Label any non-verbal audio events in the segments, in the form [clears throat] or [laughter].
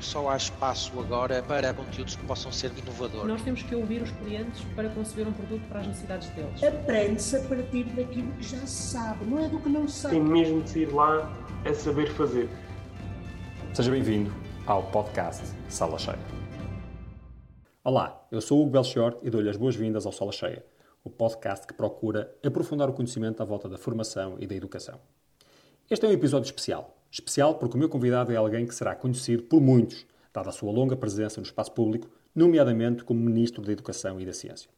só há espaço agora para conteúdos que possam ser inovadores. Nós temos que ouvir os clientes para conceber um produto para as necessidades deles. Aprende-se a partir daquilo que já se sabe, não é do que não se sabe. Tem mesmo de sair lá a saber fazer. Seja bem-vindo ao podcast Sala Cheia. Olá, eu sou o Hugo Belchior e dou-lhe as boas-vindas ao Sala Cheia, o podcast que procura aprofundar o conhecimento à volta da formação e da educação. Este é um episódio especial Especial porque o meu convidado é alguém que será conhecido por muitos, dada a sua longa presença no espaço público, nomeadamente como Ministro da Educação e da Ciência.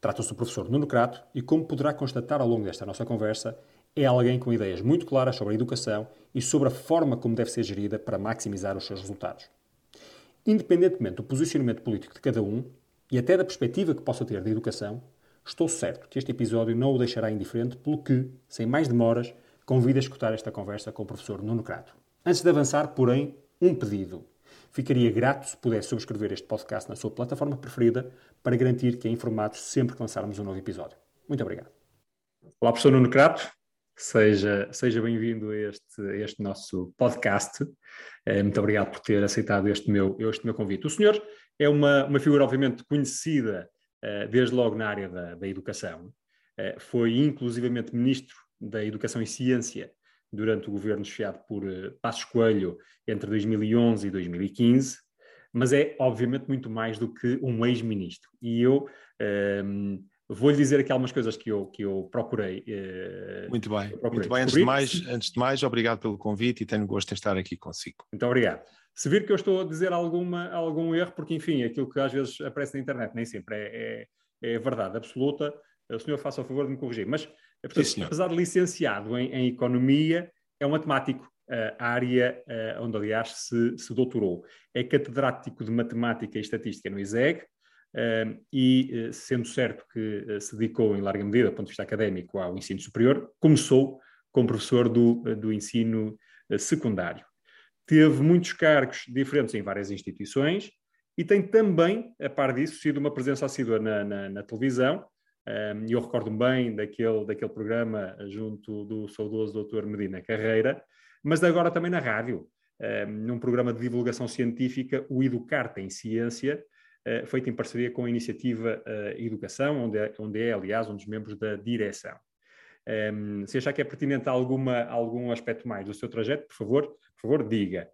Trata-se do professor Nuno Crato e, como poderá constatar ao longo desta nossa conversa, é alguém com ideias muito claras sobre a educação e sobre a forma como deve ser gerida para maximizar os seus resultados. Independentemente do posicionamento político de cada um e até da perspectiva que possa ter da educação, estou certo que este episódio não o deixará indiferente, pelo que, sem mais demoras, convido a escutar esta conversa com o professor Nuno Crato. Antes de avançar, porém, um pedido. Ficaria grato se pudesse subscrever este podcast na sua plataforma preferida para garantir que é informado sempre que lançarmos um novo episódio. Muito obrigado. Olá, professor Nuno Crato. Seja, seja bem-vindo a este, a este nosso podcast. Eh, muito obrigado por ter aceitado este meu, este meu convite. O senhor é uma, uma figura, obviamente, conhecida eh, desde logo na área da, da educação. Eh, foi inclusivamente ministro da Educação e Ciência durante o governo chefiado por uh, Passos Coelho entre 2011 e 2015, mas é obviamente muito mais do que um ex-ministro. E eu um, vou-lhe dizer aqui algumas coisas que eu, que eu procurei. Uh, muito bem, procurei muito bem. Antes de, mais, antes de mais, obrigado pelo convite e tenho gosto de estar aqui consigo. Muito obrigado. Se vir que eu estou a dizer alguma, algum erro, porque enfim, aquilo que às vezes aparece na internet nem sempre é, é, é verdade absoluta, o senhor faça o favor de me corrigir. Mas é, portanto, Sim, apesar de licenciado em, em, Economia, é um matemático, uh, área uh, onde, aliás, se, se, doutorou. É catedrático de Matemática e Estatística no ISEG uh, e, sendo certo que se dedicou, em larga medida, do ponto de vista académico, ao ensino superior, começou como professor do, do ensino secundário. Teve muitos cargos diferentes em várias instituições e tem também, a par disso, sido uma presença assídua na, na, na televisão, e eu recordo-me bem daquele, daquele programa junto do saudoso doutor Medina Carreira, mas agora também na rádio, num programa de divulgação científica, o Educar em Ciência, uh, feito em parceria com a iniciativa uh, Educação, onde é, onde é, aliás, um dos membros da direção. Se achar que é pertinente alguma, algum aspecto mais do seu trajeto, por favor, por favor, diga.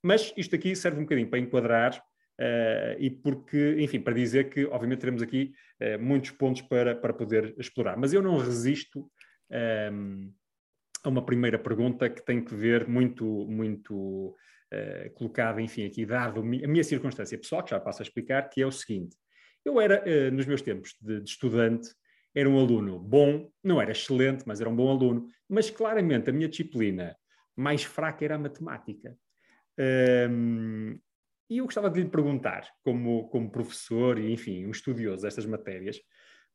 Mas isto aqui serve um bocadinho para enquadrar Uh, e porque, enfim, para dizer que, obviamente, teremos aqui uh, muitos pontos para, para poder explorar. Mas eu não resisto ehm, a uma primeira pergunta que tem que ver muito, muito uh, colocada, enfim, aqui, dado a minha circunstância pessoal, que já passo a explicar, que é o seguinte. Eu era, nos meus tempos de, de estudante, era um aluno bom, não era excelente, mas era um bom aluno, mas claramente a minha disciplina mais fraca era a matemática. Ehm, e eu gostava de lhe perguntar, como, como professor e, enfim, um estudioso destas matérias,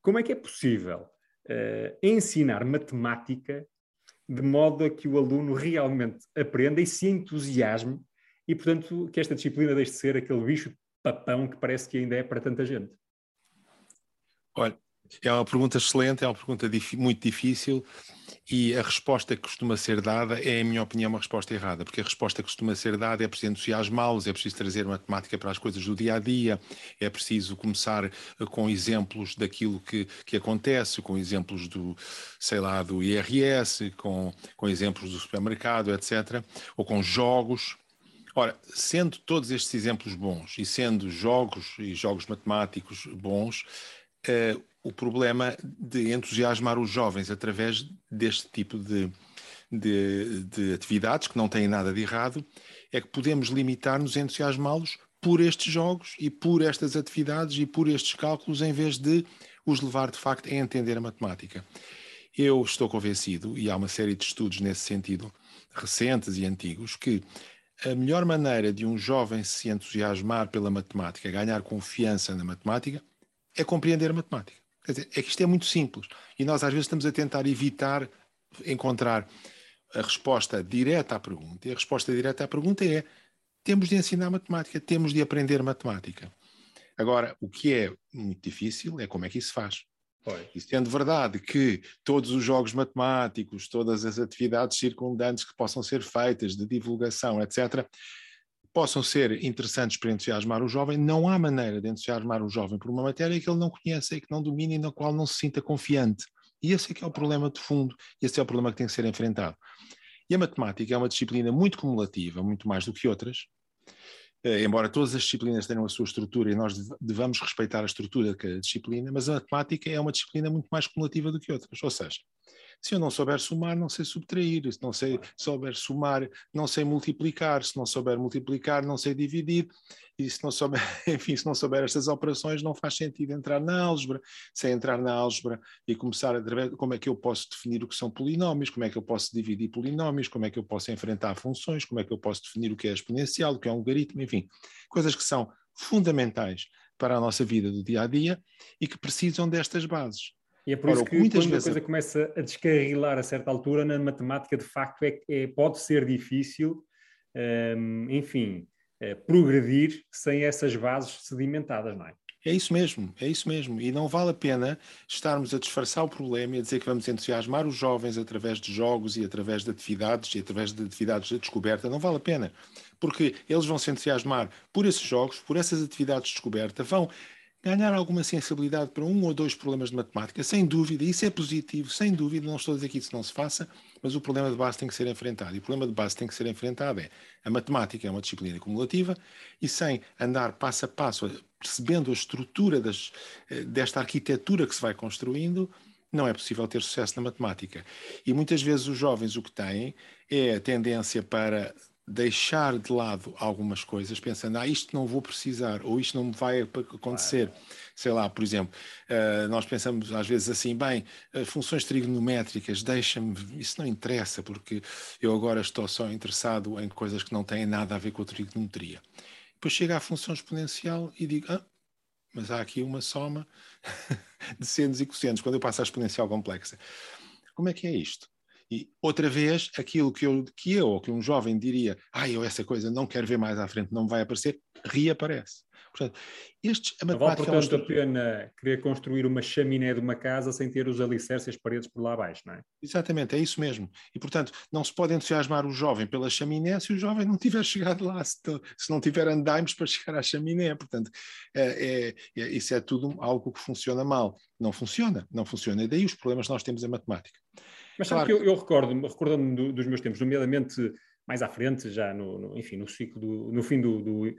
como é que é possível uh, ensinar matemática de modo a que o aluno realmente aprenda e se entusiasme e, portanto, que esta disciplina deixe de ser aquele bicho papão que parece que ainda é para tanta gente? Olha, é uma pergunta excelente, é uma pergunta muito difícil e a resposta que costuma ser dada é, em minha opinião, uma resposta errada, porque a resposta que costuma ser dada é preciso entusiasmá-los, é preciso trazer matemática para as coisas do dia a dia, é preciso começar eh, com exemplos daquilo que, que acontece, com exemplos do, sei lá, do IRS, com, com exemplos do supermercado, etc., ou com jogos. Ora, sendo todos estes exemplos bons e sendo jogos e jogos matemáticos bons, uh, o problema de entusiasmar os jovens através deste tipo de, de, de atividades, que não têm nada de errado, é que podemos limitar-nos a entusiasmá-los por estes jogos e por estas atividades e por estes cálculos, em vez de os levar de facto a entender a matemática. Eu estou convencido, e há uma série de estudos nesse sentido, recentes e antigos, que a melhor maneira de um jovem se entusiasmar pela matemática, ganhar confiança na matemática, é compreender a matemática. Quer dizer, é que isto é muito simples. E nós às vezes estamos a tentar evitar encontrar a resposta direta à pergunta. E a resposta direta à pergunta é: temos de ensinar matemática, temos de aprender matemática. Agora, o que é muito difícil é como é que isso se faz. Foi. E sendo verdade que todos os jogos matemáticos, todas as atividades circundantes que possam ser feitas de divulgação, etc., possam ser interessantes para entusiasmar o jovem, não há maneira de entusiasmar o jovem por uma matéria que ele não conhece e que não domina e na qual não se sinta confiante. E esse é que é o problema de fundo, esse é o problema que tem que ser enfrentado. E a matemática é uma disciplina muito cumulativa, muito mais do que outras, eh, embora todas as disciplinas tenham a sua estrutura e nós devamos respeitar a estrutura de cada disciplina, mas a matemática é uma disciplina muito mais cumulativa do que outras. Ou seja, se eu não souber somar, não sei subtrair. Se não sei, souber somar, não sei multiplicar. Se não souber multiplicar, não sei dividir. E se não souber, [laughs] enfim, se não souber estas operações, não faz sentido entrar na álgebra. Se é entrar na álgebra e começar a ver como é que eu posso definir o que são polinómios, como é que eu posso dividir polinómios, como é que eu posso enfrentar funções, como é que eu posso definir o que é exponencial, o que é um logaritmo, enfim, coisas que são fundamentais para a nossa vida do dia a dia e que precisam destas bases. E é por Ora, isso que muitas quando vezes... a coisa começa a descarrilar a certa altura, na matemática, de facto, é, é pode ser difícil, um, enfim, uh, progredir sem essas bases sedimentadas, não é? É isso mesmo, é isso mesmo. E não vale a pena estarmos a disfarçar o problema e a dizer que vamos entusiasmar os jovens através de jogos e através de atividades e através de atividades de descoberta. Não vale a pena. Porque eles vão se entusiasmar por esses jogos, por essas atividades de descoberta, vão ganhar alguma sensibilidade para um ou dois problemas de matemática, sem dúvida, isso é positivo, sem dúvida, não estou a dizer que isso não se faça, mas o problema de base tem que ser enfrentado. E o problema de base tem que ser enfrentado é a matemática é uma disciplina cumulativa e sem andar passo a passo, percebendo a estrutura das, eh, desta arquitetura que se vai construindo, não é possível ter sucesso na matemática. E muitas vezes os jovens o que têm é a tendência para deixar de lado algumas coisas, pensando, ah, isto não vou precisar, ou isto não me vai acontecer. Claro. Sei lá, por exemplo, uh, nós pensamos às vezes assim, bem, uh, funções trigonométricas, deixa-me, isso não interessa, porque eu agora estou só interessado em coisas que não têm nada a ver com a trigonometria. Depois chega à função exponencial e digo, ah, mas há aqui uma soma [laughs] de senos e cossenos, quando eu passo à exponencial complexa. Como é que é isto? E outra vez, aquilo que eu, que eu ou que um jovem diria, ah, eu essa coisa não quero ver mais à frente, não vai aparecer, reaparece. Portanto, estes, a matemática vale, portanto, a pena querer construir uma chaminé de uma casa sem ter os alicerces e as paredes por lá abaixo, não é? Exatamente, é isso mesmo. E, portanto, não se pode entusiasmar o jovem pela chaminé se o jovem não tiver [laughs] chegado lá, se, se não tiver andaimes para chegar à chaminé. Portanto, é, é, é, isso é tudo algo que funciona mal. Não funciona, não funciona. E daí os problemas que nós temos em matemática. Mas sabe claro. que eu, eu recordo-me, recordando-me do, dos meus tempos, nomeadamente mais à frente, já no, no enfim, no ciclo, do, no fim do, do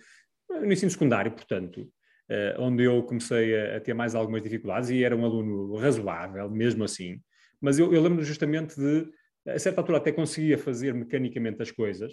no ensino secundário, portanto, uh, onde eu comecei a, a, ter mais algumas dificuldades e era um aluno razoável, mesmo assim. Mas eu, eu lembro justamente de, a certa altura até conseguia fazer mecanicamente as coisas,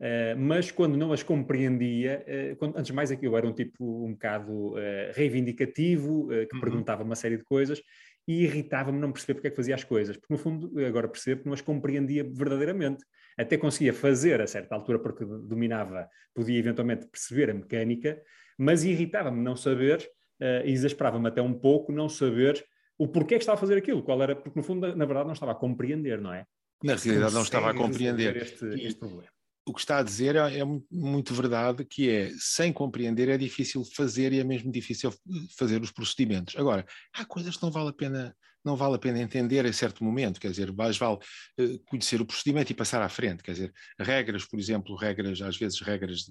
Uh, mas quando não as compreendia, uh, quando, antes de mais aquilo era um tipo um bocado reivindicativo, que uhum. perguntava uma série de coisas, e irritava-me não perceber porque é que fazia as coisas, porque no fundo agora percebo que não as compreendia verdadeiramente. Até conseguia fazer a certa altura porque dominava, podia eventualmente perceber a mecânica, mas irritava-me não saber, uh, exasperava-me até um pouco não saber o porquê que estava a fazer aquilo, qual era, porque no fundo, na verdade, não estava a compreender, não é? Na realidade, não estava a compreender este, este problema o que está a dizer é, é, muito verdade, que é, sem compreender é difícil fazer e é mesmo difícil fazer os procedimentos. Agora, há coisas que não vale a pena, não vale a pena entender em certo momento, quer dizer, mais vale uh, conhecer o procedimento e passar à frente, quer dizer, regras, por exemplo, regras, às vezes regras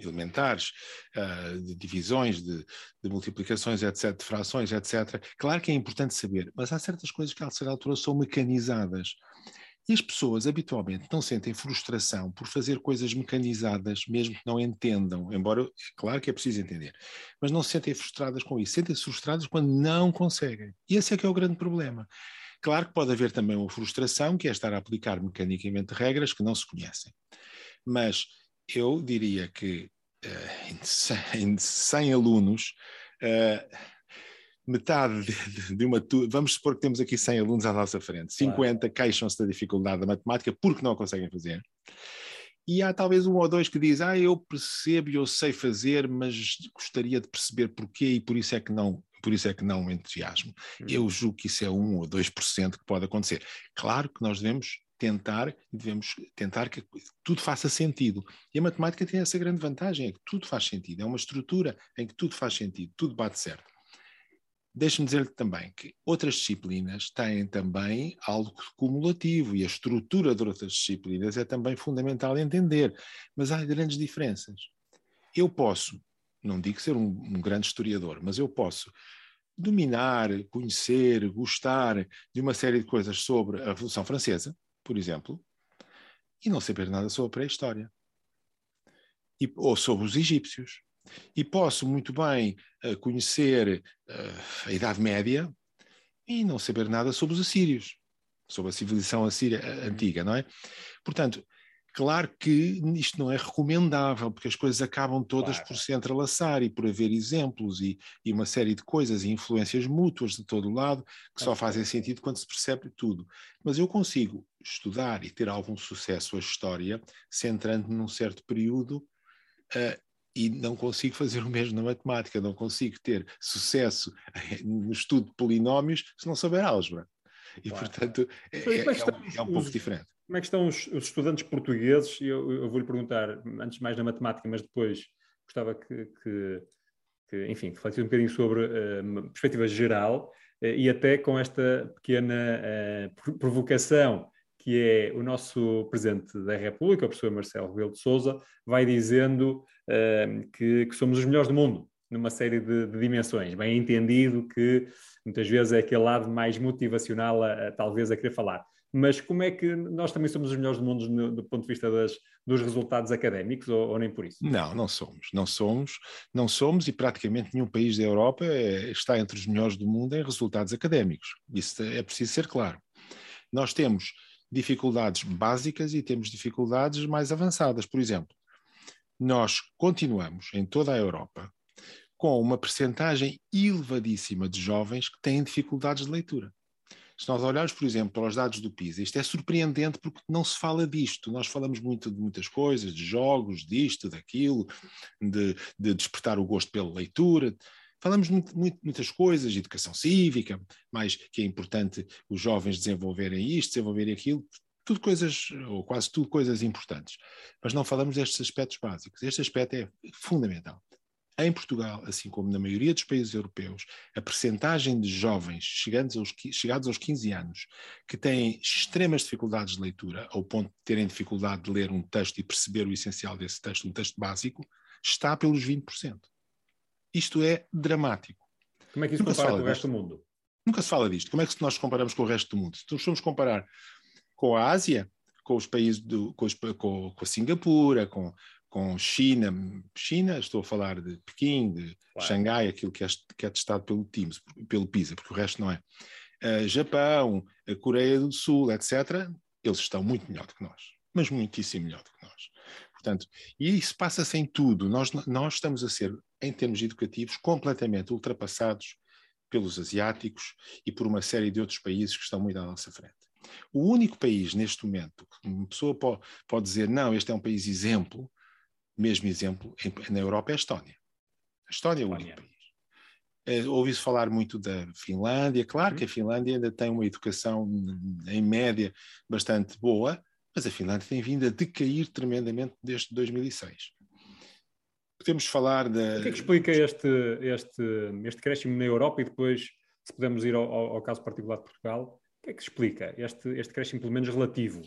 elementares, uh, de divisões, de, de, multiplicações, etc., de frações, etc., claro que é importante saber, mas há certas coisas que a certa altura são mecanizadas. E as pessoas habitualmente não sentem frustração por fazer coisas mecanizadas, mesmo que não entendam, embora, claro que é preciso entender, mas não se sentem frustradas com isso, sentem-se frustradas quando não conseguem. E esse é que é o grande problema. Claro que pode haver também uma frustração, que é estar a aplicar mecanicamente regras que não se conhecem. Mas eu diria que uh, em, 100, em 100 alunos, uh, metade de, uma. Vamos supor que temos aqui 100 alunos à nossa frente, 50 claro. queixam-se da dificuldade da matemática porque não conseguem fazer. E há talvez um ou dois que diz: Ah, eu percebo e eu sei fazer, mas gostaria de perceber porquê e por isso é que não. Por isso é que não entusiasmo. Hum. Eu julgo que isso é 1 ou 2% que pode acontecer. Claro que nós devemos tentar, devemos tentar que tudo faça sentido. E a matemática tem essa grande vantagem, é que tudo faz sentido. É uma estrutura em que tudo faz sentido, tudo bate certo. Deixe-me dizer-lhe também que outras disciplinas têm também algo cumulativo e a estrutura de outras disciplinas é também fundamental entender, mas há grandes diferenças. Eu posso, não digo ser um, um grande historiador, mas eu posso dominar, conhecer, gostar de uma série de coisas sobre a Revolução Francesa, por exemplo, e não saber nada sobre a pré-história. Ou sobre os egípcios. E posso muito bem uh, conhecer uh, a Idade Média e não saber nada sobre os assírios, sobre a civilização assíria eh, antiga, não é? Portanto, Claro que isto não é recomendável, porque as coisas acabam todas claro. por se entrelaçar e por haver exemplos e, e, uma série de coisas e influências mútuas de todo o lado que só fazem sentido quando se percebe tudo. Mas eu consigo estudar e ter algum sucesso a história centrando num certo período uh, e não consigo fazer o mesmo na matemática, não consigo ter sucesso [laughs] no estudo de polinómios se não souber álgebra. E, claro. portanto, é, é, é, um, é um pouco diferente. Como é que estão os, os estudantes portugueses? Eu, eu vou-lhe perguntar, antes mais na matemática, mas depois gostava que, que, que enfim, refletisse um bocadinho sobre uh, uma perspectiva geral uh, e até com esta pequena uh, provocação que é o nosso Presidente da República, o professor Marcelo Rebelo de Sousa, vai dizendo que, que, somos os melhores do mundo numa série de, de, dimensões. Bem entendido que muitas vezes é aquele lado mais motivacional a, a talvez a querer falar mas como é que nós também somos os melhores do mundo no, do ponto de vista das, dos resultados académicos, ou, ou, nem por isso? Não, não somos, não somos, não somos, e praticamente nenhum país da Europa é, está entre os melhores do mundo em resultados académicos. Isso é preciso ser claro. Nós temos dificuldades básicas e temos dificuldades mais avançadas. Por exemplo, nós continuamos em toda a Europa com uma percentagem elevadíssima de jovens que têm dificuldades de leitura. Se nós olharmos, por exemplo, para os dados do PISA, isto é surpreendente porque não se fala disto. Nós falamos muito de muitas coisas, de jogos, disto, daquilo, de, de despertar o gosto pela leitura. Falamos muito, muito, muitas coisas, educação cívica, mas que é importante os jovens desenvolverem isto, desenvolverem aquilo, tudo coisas, ou quase tudo coisas importantes. Mas não falamos destes aspectos básicos. Este aspecto é fundamental. Em Portugal, assim como na maioria dos países europeus, a percentagem de jovens chegados aos, chegados aos 15 anos que têm extremas dificuldades de leitura, ao ponto de terem dificuldade de ler um texto e perceber o essencial desse texto, um texto básico, está pelos 20%. Isto é dramático. Como é que isso Nunca compara com o resto do mundo? Nunca se fala disto. Como é que nós comparamos com o resto do mundo? Se nós formos comparar com a Ásia, com os países do, com, os, com, com a Singapura, com, com China, China, estou a falar de Pequim, de claro. Xangai, aquilo que é, que é testado pelo TIMS, pelo PISA, porque o resto não é. Uh, Japão, a Coreia do Sul, etc., eles estão muito melhor do que nós, mas muitíssimo melhor do que nós. Portanto, e isso passa-se em tudo. Nós, nós estamos a ser, em termos educativos, completamente ultrapassados pelos asiáticos e por uma série de outros países que estão muito à nossa frente. O único país neste momento, uma pessoa pode, pode dizer, não, este é um país exemplo, mesmo exemplo, na Europa é a Estónia. A Estónia é o único país. É, Ouvi-se falar muito da Finlândia. Claro que a Finlândia ainda tem uma educação, em média, bastante boa, mas a Finlândia tem vindo a decair tremendamente desde 2006. Podemos falar da. O que é que explica este, este, este crescimento na Europa e depois, se pudermos ir ao, ao, caso particular de Portugal, o que é que explica este, este crescimento, pelo menos relativo?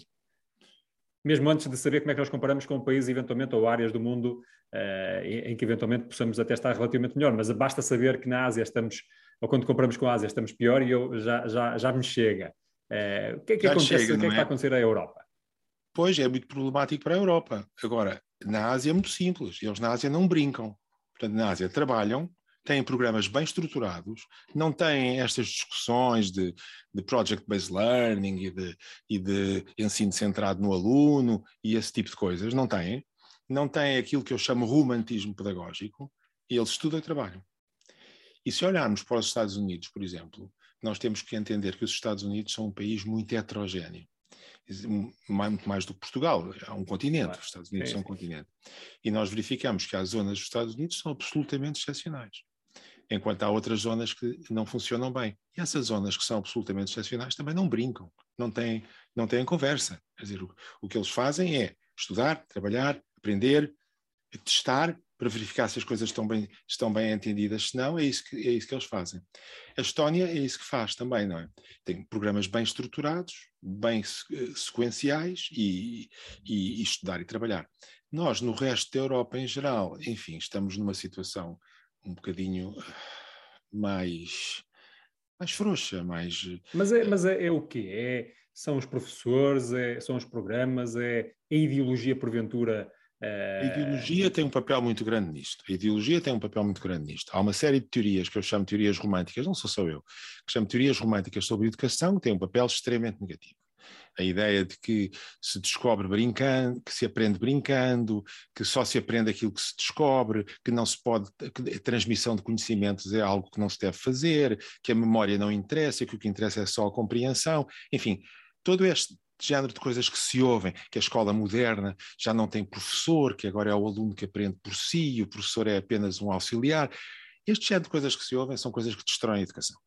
mesmo antes de saber como é que nós comparamos com países eventualmente ou áreas do mundo uh, em, em, que eventualmente possamos até estar relativamente melhor, mas basta saber que na Ásia estamos, ou quando comparamos com a Ásia estamos pior e eu, já, já, já me chega. Uh, o que é que acontece, chega, o que é que está a é? acontecer à Europa? Pois, é muito problemático para a Europa. Agora, na Ásia é muito simples, eles na Ásia não brincam. Portanto, na Ásia trabalham, têm programas bem estruturados, não têm estas discussões de, de project-based learning e de, e de ensino centrado no aluno e esse tipo de coisas, não têm. Não têm aquilo que eu chamo romantismo pedagógico e eles estudam e trabalham. E se olharmos para os Estados Unidos, por exemplo, nós temos que entender que os Estados Unidos são um país muito heterogéneo muito mais do que Portugal, é um continente, claro. os Estados Unidos é, são um continente. E nós verificamos que as zonas dos Estados Unidos são absolutamente excepcionais enquanto há outras zonas que não funcionam bem. E essas zonas que são absolutamente excepcionais também não brincam, não têm, não têm conversa. Quer dizer, o, o que eles fazem é estudar, trabalhar, aprender, testar para verificar se as coisas estão bem, estão bem entendidas, se não, é isso, que, é isso que eles fazem. A Estónia é isso que faz também, não é? Tem programas bem estruturados, bem eh, sequenciais e, e, e estudar e trabalhar. Nós, no resto da Europa em geral, enfim, estamos numa situação um bocadinho mais, mais frouxa, mais... Mas é, mas é, é o quê? É, são os professores, é, são os programas, é a ideologia porventura a ideologia tem um papel muito grande nisto. A ideologia tem um papel muito grande nisto. Há uma série de teorias que eu chamo de teorias românticas, não sou só eu, que chamo de teorias românticas sobre educação, que têm um papel extremamente negativo. A ideia de que se descobre brincando, que se aprende brincando, que só se aprende aquilo que se descobre, que não se pode, que a transmissão de conhecimentos é algo que não se deve fazer, que a memória não interessa, que o que interessa é só a compreensão. Enfim, todo este género de coisas que se ouvem, que a escola moderna já não tem professor, que agora é o aluno que aprende por si, o professor é apenas um auxiliar. Este género de coisas que se ouvem são coisas que destroem a educação.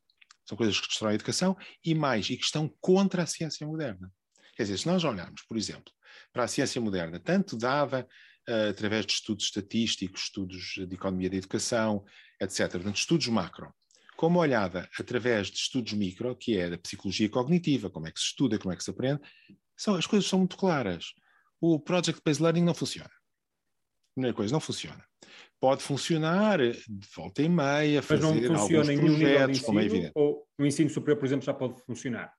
São coisas que destroem a educação e mais, e que estão contra a ciência moderna. Quer dizer, se nós olharmos, por exemplo, para a ciência moderna, tanto dada uh, através de estudos estatísticos, estudos de economia da educação, etc., portanto, estudos macro, com uma olhada através de estudos micro, que é da psicologia cognitiva, como é que se estuda, como é que se aprende, são, as coisas são muito claras. O Project-Based Learning não funciona. Primeira coisa, não funciona. Pode funcionar de volta e meia, fazer Mas não funciona alguns projetos, ensino, como é evidente. Ou no ensino superior, por exemplo, já pode funcionar?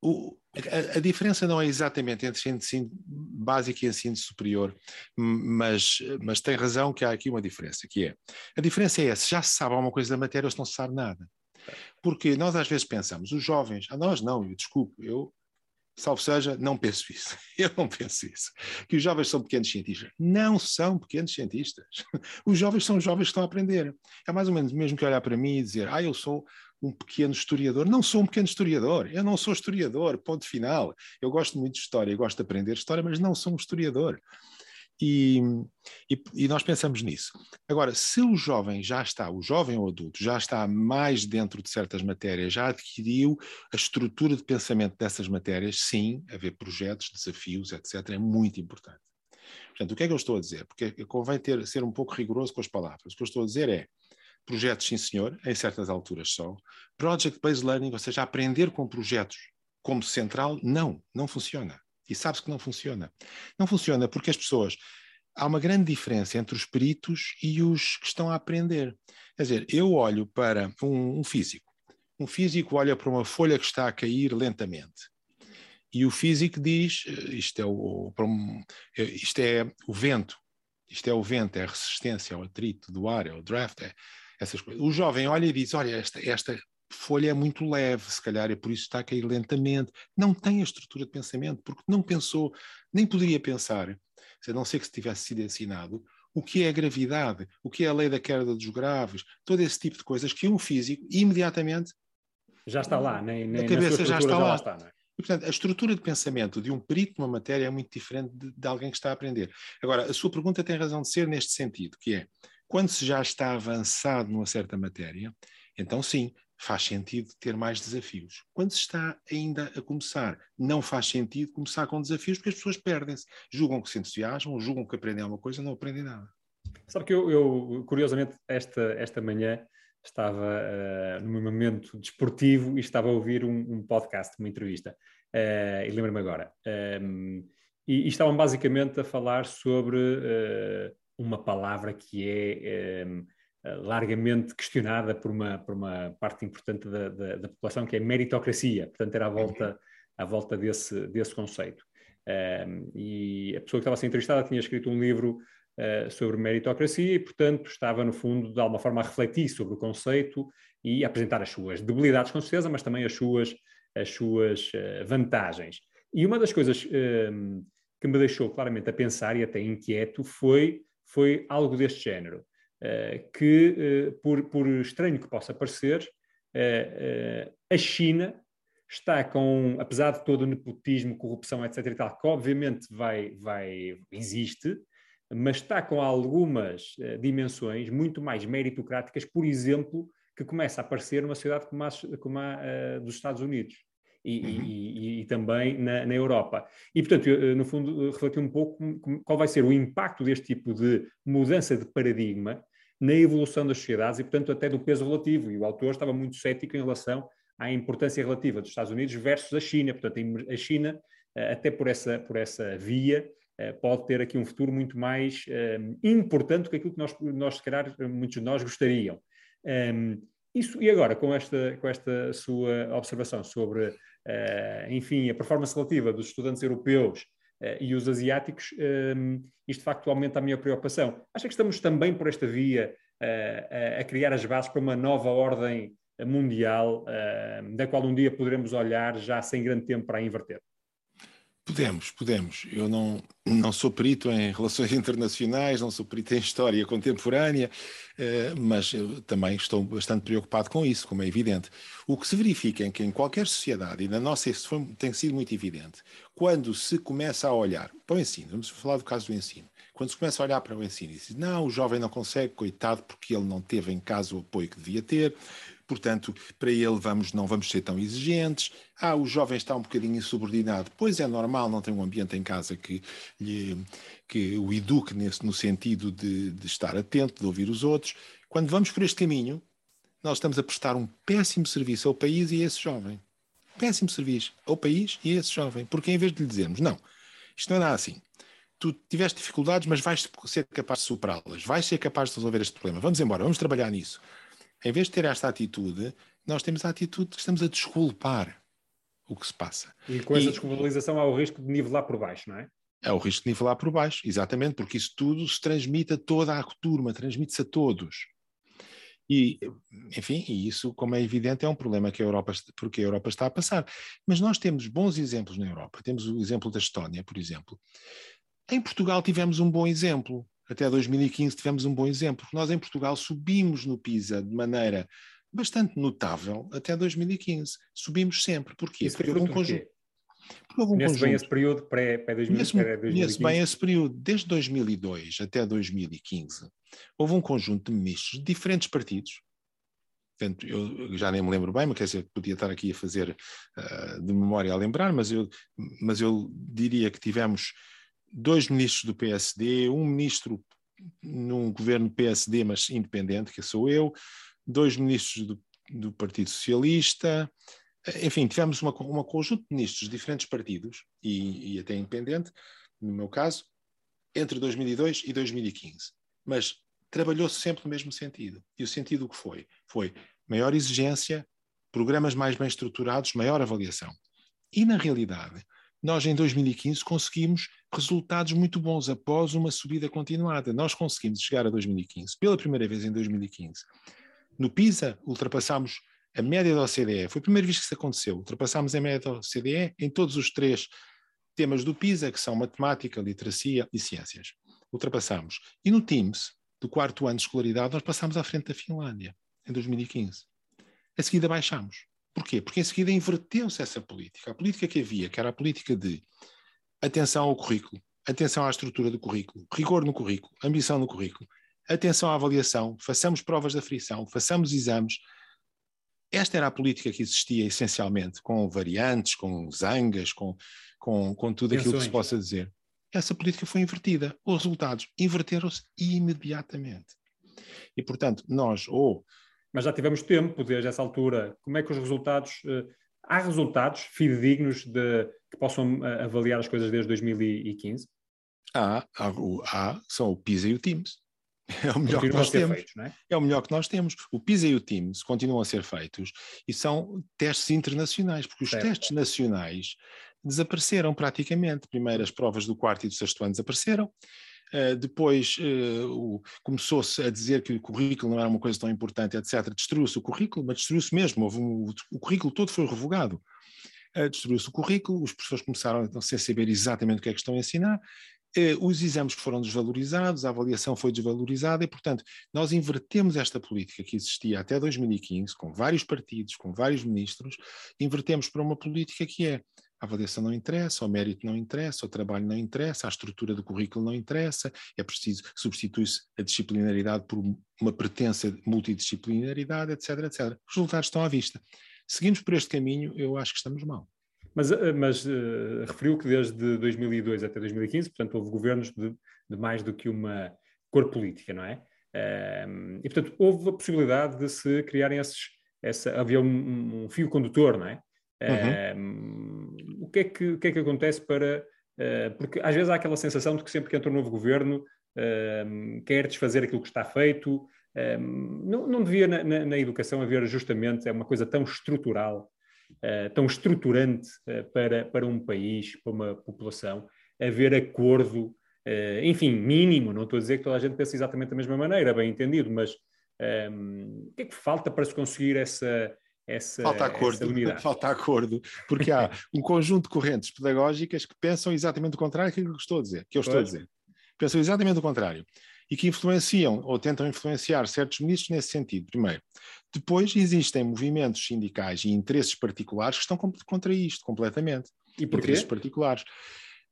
O, a, a, diferença não é exatamente entre ensino básico e ensino superior, mas, mas tem razão que há aqui uma diferença, que é, a diferença é se já se sabe alguma coisa da matéria ou se não se sabe nada. Porque nós às vezes pensamos, os jovens, a nós não, eu desculpe, eu, salvo seja, não penso isso. [laughs] Eu não penso isso. Que os jovens são pequenos cientistas. Não são pequenos cientistas. [laughs] Os jovens são os jovens que estão a aprender. É mais ou menos mesmo que olhar para mim e dizer, ah, eu sou um pequeno historiador. Não sou um pequeno historiador, eu não sou historiador, ponto final. Eu gosto muito de história, gosto de aprender história, mas não sou um historiador. E, e, e, nós pensamos nisso. Agora, se o jovem já está, o jovem ou adulto, já está mais dentro de certas matérias, já adquiriu a estrutura de pensamento dessas matérias, sim, haver projetos, desafios, etc., é muito importante. Portanto, o que é que eu estou a dizer? Porque convém ter, ser um pouco rigoroso com as palavras. O que eu estou a dizer é, Projetos, sim senhor, em certas alturas só. Project-based learning, ou seja, aprender com projetos como central, não, não funciona. E sabe-se que não funciona. Não funciona porque as pessoas. Há uma grande diferença entre os peritos e os que estão a aprender. Quer dizer, eu olho para um, um físico. Um físico olha para uma folha que está a cair lentamente. E o físico diz: eh, isto é o, eh, isto é o vento, isto é o vento, é a resistência ao atrito do ar, é o draft, é, essas coisas. O jovem olha e diz: olha, esta, esta folha é muito leve, se calhar é por isso que está a cair lentamente. Não tem a estrutura de pensamento, porque não pensou, nem poderia pensar, a não ser que se tivesse sido ensinado, o que é a gravidade, o que é a lei da queda dos graves, todo esse tipo de coisas que um físico imediatamente. Já está lá, nem, nem a cabeça já está já lá. Está, é? E, portanto, a estrutura de pensamento de um perito numa matéria é muito diferente de, de alguém que está a aprender. Agora, a sua pergunta tem razão de ser neste sentido, que é, quando se já está avançado numa certa matéria, então sim, faz sentido ter mais desafios. Quando se está ainda a começar, não faz sentido começar com desafios porque as pessoas perdem-se. Julgam que se entusiasmam, julgam que aprendem alguma coisa, não aprendem nada. Sabe que eu, eu curiosamente, esta, esta manhã estava uh, num momento desportivo e estava a ouvir um, um podcast, uma entrevista. Uh, e lembro-me agora. Um, ehm, e, e, estavam basicamente a falar sobre uh, uma palavra que é, é largamente questionada por uma, por uma parte importante da, da, da, população, que é meritocracia. Portanto, era à volta, à volta desse, desse conceito. Um, ehm, e a pessoa que estava a ser entrevistada tinha escrito um livro uh, sobre meritocracia e, portanto, estava, no fundo, de alguma forma a refletir sobre o conceito e a apresentar as suas debilidades, com certeza, mas também as suas, as suas uh, vantagens. E uma das coisas um, ehm, que me deixou claramente a pensar e até inquieto foi foi algo deste género, uh, que, uh, por, por, estranho que possa parecer, uh, a China está com, apesar de todo o nepotismo, corrupção, etc. e tal, que obviamente vai, vai, existe, mas está com algumas dimensões muito mais meritocráticas, por exemplo, que começa a aparecer numa sociedade como a, como a dos Estados Unidos. E, uhum. e, e também na, na, Europa. E, portanto, eu, no fundo, refleti um pouco qual vai ser o impacto deste tipo de mudança de paradigma na evolução das sociedades e, portanto, até do peso relativo. E o autor estava muito cético em relação à importância relativa dos Estados Unidos versus a China. Portanto, a China, eh, até por essa, por essa via, eh, pode ter aqui um futuro muito mais um, eh, importante do que aquilo que nós, nós, se calhar, muitos de nós gostariam. Um, isso, e agora, com esta, com esta sua observação sobre, enfim, a performance relativa dos estudantes europeus uh, e os asiáticos, um, isto de facto aumenta a minha preocupação. Acha que estamos também por esta via uh, a criar as bases para uma nova ordem mundial, da qual um dia poderemos olhar já sem grande tempo para a inverter? Podemos, podemos. Eu não, não sou perito em relações [laughs] internacionais, não sou perito em história contemporânea, eh, mas também estou bastante preocupado com isso, como é evidente. O que se verifica é que em qualquer sociedade, e na nossa isso foi, tem sido muito evidente, quando se começa a olhar para o ensino, vamos falar do caso do ensino, quando se começa a olhar para o ensino e diz, não, o jovem não consegue, coitado, porque ele não teve em casa o apoio que devia ter, portanto, para ele vamos, não vamos ser tão exigentes. Ah, o jovem está um bocadinho insubordinado. Pois é normal, não tem um ambiente em casa que, lhe, que o eduque nesse, no sentido de, de estar atento, de ouvir os outros. Quando vamos por este caminho, nós estamos a prestar um péssimo serviço ao país e a esse jovem. Péssimo serviço ao país e a esse jovem. Porque em vez de lhe dizermos, não, isto não é nada assim. Tu tiveste dificuldades, mas vais ser capaz de superá-las. Vais ser capaz de resolver este problema. Vamos embora, vamos trabalhar nisso. Em vez de ter esta atitude, nós temos a atitude que estamos a desculpar o que se passa. E com essa desculpabilização há o risco de nivelar por baixo, não é? É o risco de nivelar por baixo, exatamente, porque isso tudo se transmite a toda a turma, transmite-se a todos. E, enfim, e isso, como é evidente, é um problema que a Europa, porque a Europa está a passar. Mas nós temos bons exemplos na Europa. Temos o exemplo da Estónia, por exemplo. Em Portugal tivemos um bom exemplo até 2015 tivemos um bom exemplo. Nós em Portugal subimos no PISA de maneira bastante notável até 2015. Subimos sempre. Porquê? Isso Porque houve um conjunto. Houve um conjunto. bem esse período pré-2015? Conheço bem esse período. Desde 2002 até 2015, houve um conjunto de ministros de diferentes partidos. Portanto, eu já nem me lembro bem, mas quer dizer, podia estar aqui a fazer uh, de memória a lembrar, mas eu, mas eu diria que tivemos dois ministros do PSD, um ministro num governo PSD, mas independente, que sou eu, dois ministros do, do Partido Socialista, enfim, tivemos uma, uma conjunto de ministros de diferentes partidos e, e até independente, no meu caso, entre 2002 e 2015. Mas trabalhou-se sempre no mesmo sentido. E o sentido que foi? Foi maior exigência, programas mais bem estruturados, maior avaliação. E, na realidade, nós em 2015 conseguimos resultados muito bons após uma subida continuada. Nós conseguimos chegar a 2015, pela primeira vez em 2015. No PISA, ultrapassámos a média da OCDE. Foi a primeira vez que isso aconteceu. Ultrapassámos a média da OCDE em todos os três temas do PISA, que são matemática, literacia e ciências. Ultrapassámos. E no TIMS, do quarto ano de escolaridade, nós passámos à frente da Finlândia, em 2015. A seguida baixámos. Porquê? Porque em seguida inverteu-se essa política. A política que havia, que era a política de atenção ao currículo, atenção à estrutura do currículo, rigor no currículo, ambição no currículo, atenção à avaliação, façamos provas de aflição, façamos exames. Esta era a política que existia essencialmente, com variantes, com zangas, com, com, com tudo aquilo que se possa dizer. Essa política foi invertida. Os resultados inverteram-se imediatamente. E, portanto, nós ou mas já tivemos tempo desde essa altura. Como é que os resultados. Uh, há resultados fidedignos de, que possam uh, avaliar as coisas desde 2015? Há, há, há, são o PISA e o TIMS. [laughs] É o melhor que nós temos. Feitos, é? é? o melhor que nós temos. O PISA e o TIMS continuam a ser feitos e são testes internacionais, porque os certo. testes nacionais desapareceram praticamente. Primeiro as provas do quarto e do sexto ano desapareceram, Uh, depois uh, começou-se a dizer que o currículo não era uma coisa tão importante, etc. Destruiu-se o currículo, mas destruiu-se mesmo. Um, o currículo todo foi revogado. Uh, destruiu-se o currículo, os professores começaram a sem saber exatamente o que é que estão a ensinar. os exames foram desvalorizados, a avaliação foi desvalorizada e, portanto, nós invertemos esta política que existia até 2015, com vários partidos, com vários ministros, invertemos para uma política que é a avaliação não interessa, o mérito não interessa, o trabalho não interessa, a estrutura do currículo não interessa, é preciso substituir-se a disciplinaridade por uma pretensa multidisciplinaridade, etc, etc. Os resultados estão à vista. Seguimos por este caminho, eu acho que estamos mal. Mas, uh, mas uh, referiu que desde 2002 até 2015, portanto, houve governos de, de mais do que uma cor política, não é? Um, e, portanto, houve a possibilidade de se criarem esses. Essa, havia um, um fio condutor, não é? Uhum. O, que é que, o que é que acontece para. Uh, porque às vezes há aquela sensação de que sempre que entra um novo governo uh, quer desfazer aquilo que está feito. não, não devia na, na, na, educação haver justamente é uma coisa tão estrutural, uh, tão estruturante para, para um país, para uma população, haver acordo enfim, mínimo, não estou a dizer que toda a gente pense exatamente da mesma maneira, bem entendido, mas um, ehm, o que é que falta para se conseguir essa, essa, falta acordo, [laughs] falta acordo, porque há um conjunto de correntes pedagógicas que pensam exatamente o contrário daquilo que estou a dizer, que eu estou a dizer. Pensam exatamente o contrário e que influenciam ou tentam influenciar certos ministros nesse sentido, primeiro. Depois existem movimentos sindicais e interesses particulares que estão contra isto completamente. E porquê? Interesses particulares.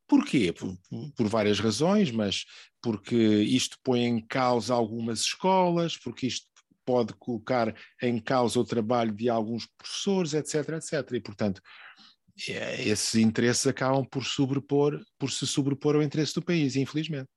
Porquê? Por, por, várias razões, mas porque isto põe em causa algumas escolas, porque isto pode colocar em causa o trabalho de alguns professores, etc, etc. E, portanto, é, esses interesses acabam por sobrepor, por se sobrepor ao interesse do país, infelizmente.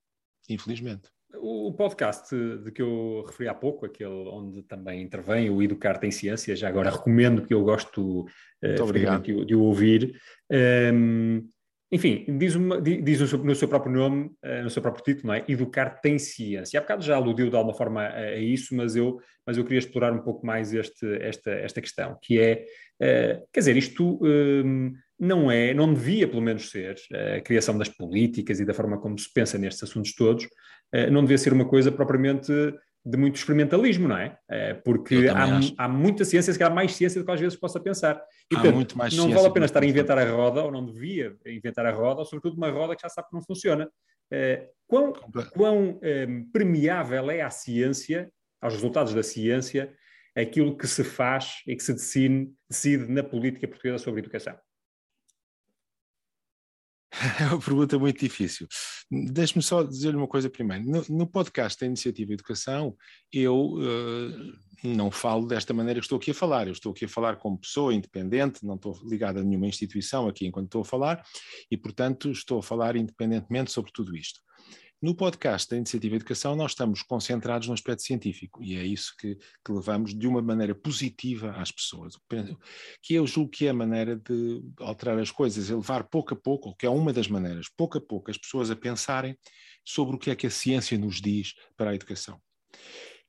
Infelizmente. O podcast de que eu referi há pouco, aquele onde também intervém o Educar Tem Ciência, já agora recomendo que eu gosto uh, de, o ouvir. Um, ehm, enfim, diz, uma, diz no, seu, próprio nome, eh, no seu próprio título, não é? Educar tem ciência. Há bocado já aludiu de alguma forma a, a, isso, mas eu, mas eu queria explorar um pouco mais este, esta, esta questão, que é, uh, quer dizer, isto um, não é, não devia pelo menos ser, uh, a criação das políticas e da forma como se pensa nestes assuntos todos, uh, não devia ser uma coisa propriamente de muito experimentalismo, não é? é porque há, há, muita ciência, se calhar mais ciência do que às vezes possa pensar. E, portanto, muito mais não vale a pena estar a inventar a roda, ou não devia inventar a roda, ou sobretudo uma roda que já sabe que não funciona. É, quão, quão é, permeável é à ciência, aos resultados da ciência, aquilo que se faz e que se decide, decide na política portuguesa sobre educação? [laughs] É uma pergunta muito difícil. Deixe-me só dizer-lhe uma coisa primeiro. No, no, podcast da Iniciativa Educação, eu uh, não falo desta maneira que estou aqui a falar. Eu estou aqui a falar como pessoa independente, não estou ligado a nenhuma instituição aqui enquanto estou a falar, e, portanto, estou a falar independentemente sobre tudo isto. No podcast da Iniciativa Educação, nós estamos concentrados no aspecto científico e é isso que, que, levamos de uma maneira positiva às pessoas. Que eu julgo que é a maneira de alterar as coisas, é levar pouco a pouco, que é uma das maneiras, pouco a pouco, as pessoas a pensarem sobre o que é que a ciência nos diz para a educação.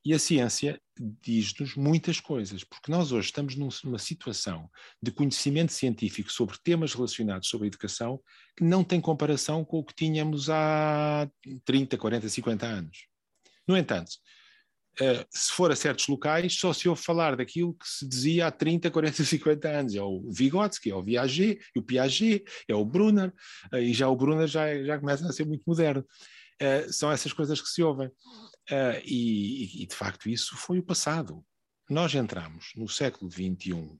E a ciência diz-nos muitas coisas, porque nós hoje estamos numa situação de conhecimento científico sobre temas relacionados sobre a educação que não tem comparação com o que tínhamos há 30, 40, 50 anos. No entanto, Uh, se for a certos locais, só se ouve falar daquilo que se dizia há 30, 40, 50 anos. É o Vygotsky, é o Piaget, é o Piaget, é o Brunner, uh, e já o Brunner já, já começa a ser muito moderno. Uh, são essas coisas que se ouvem. Uh, e, e, de facto, isso foi o passado. Nós entramos no século XXI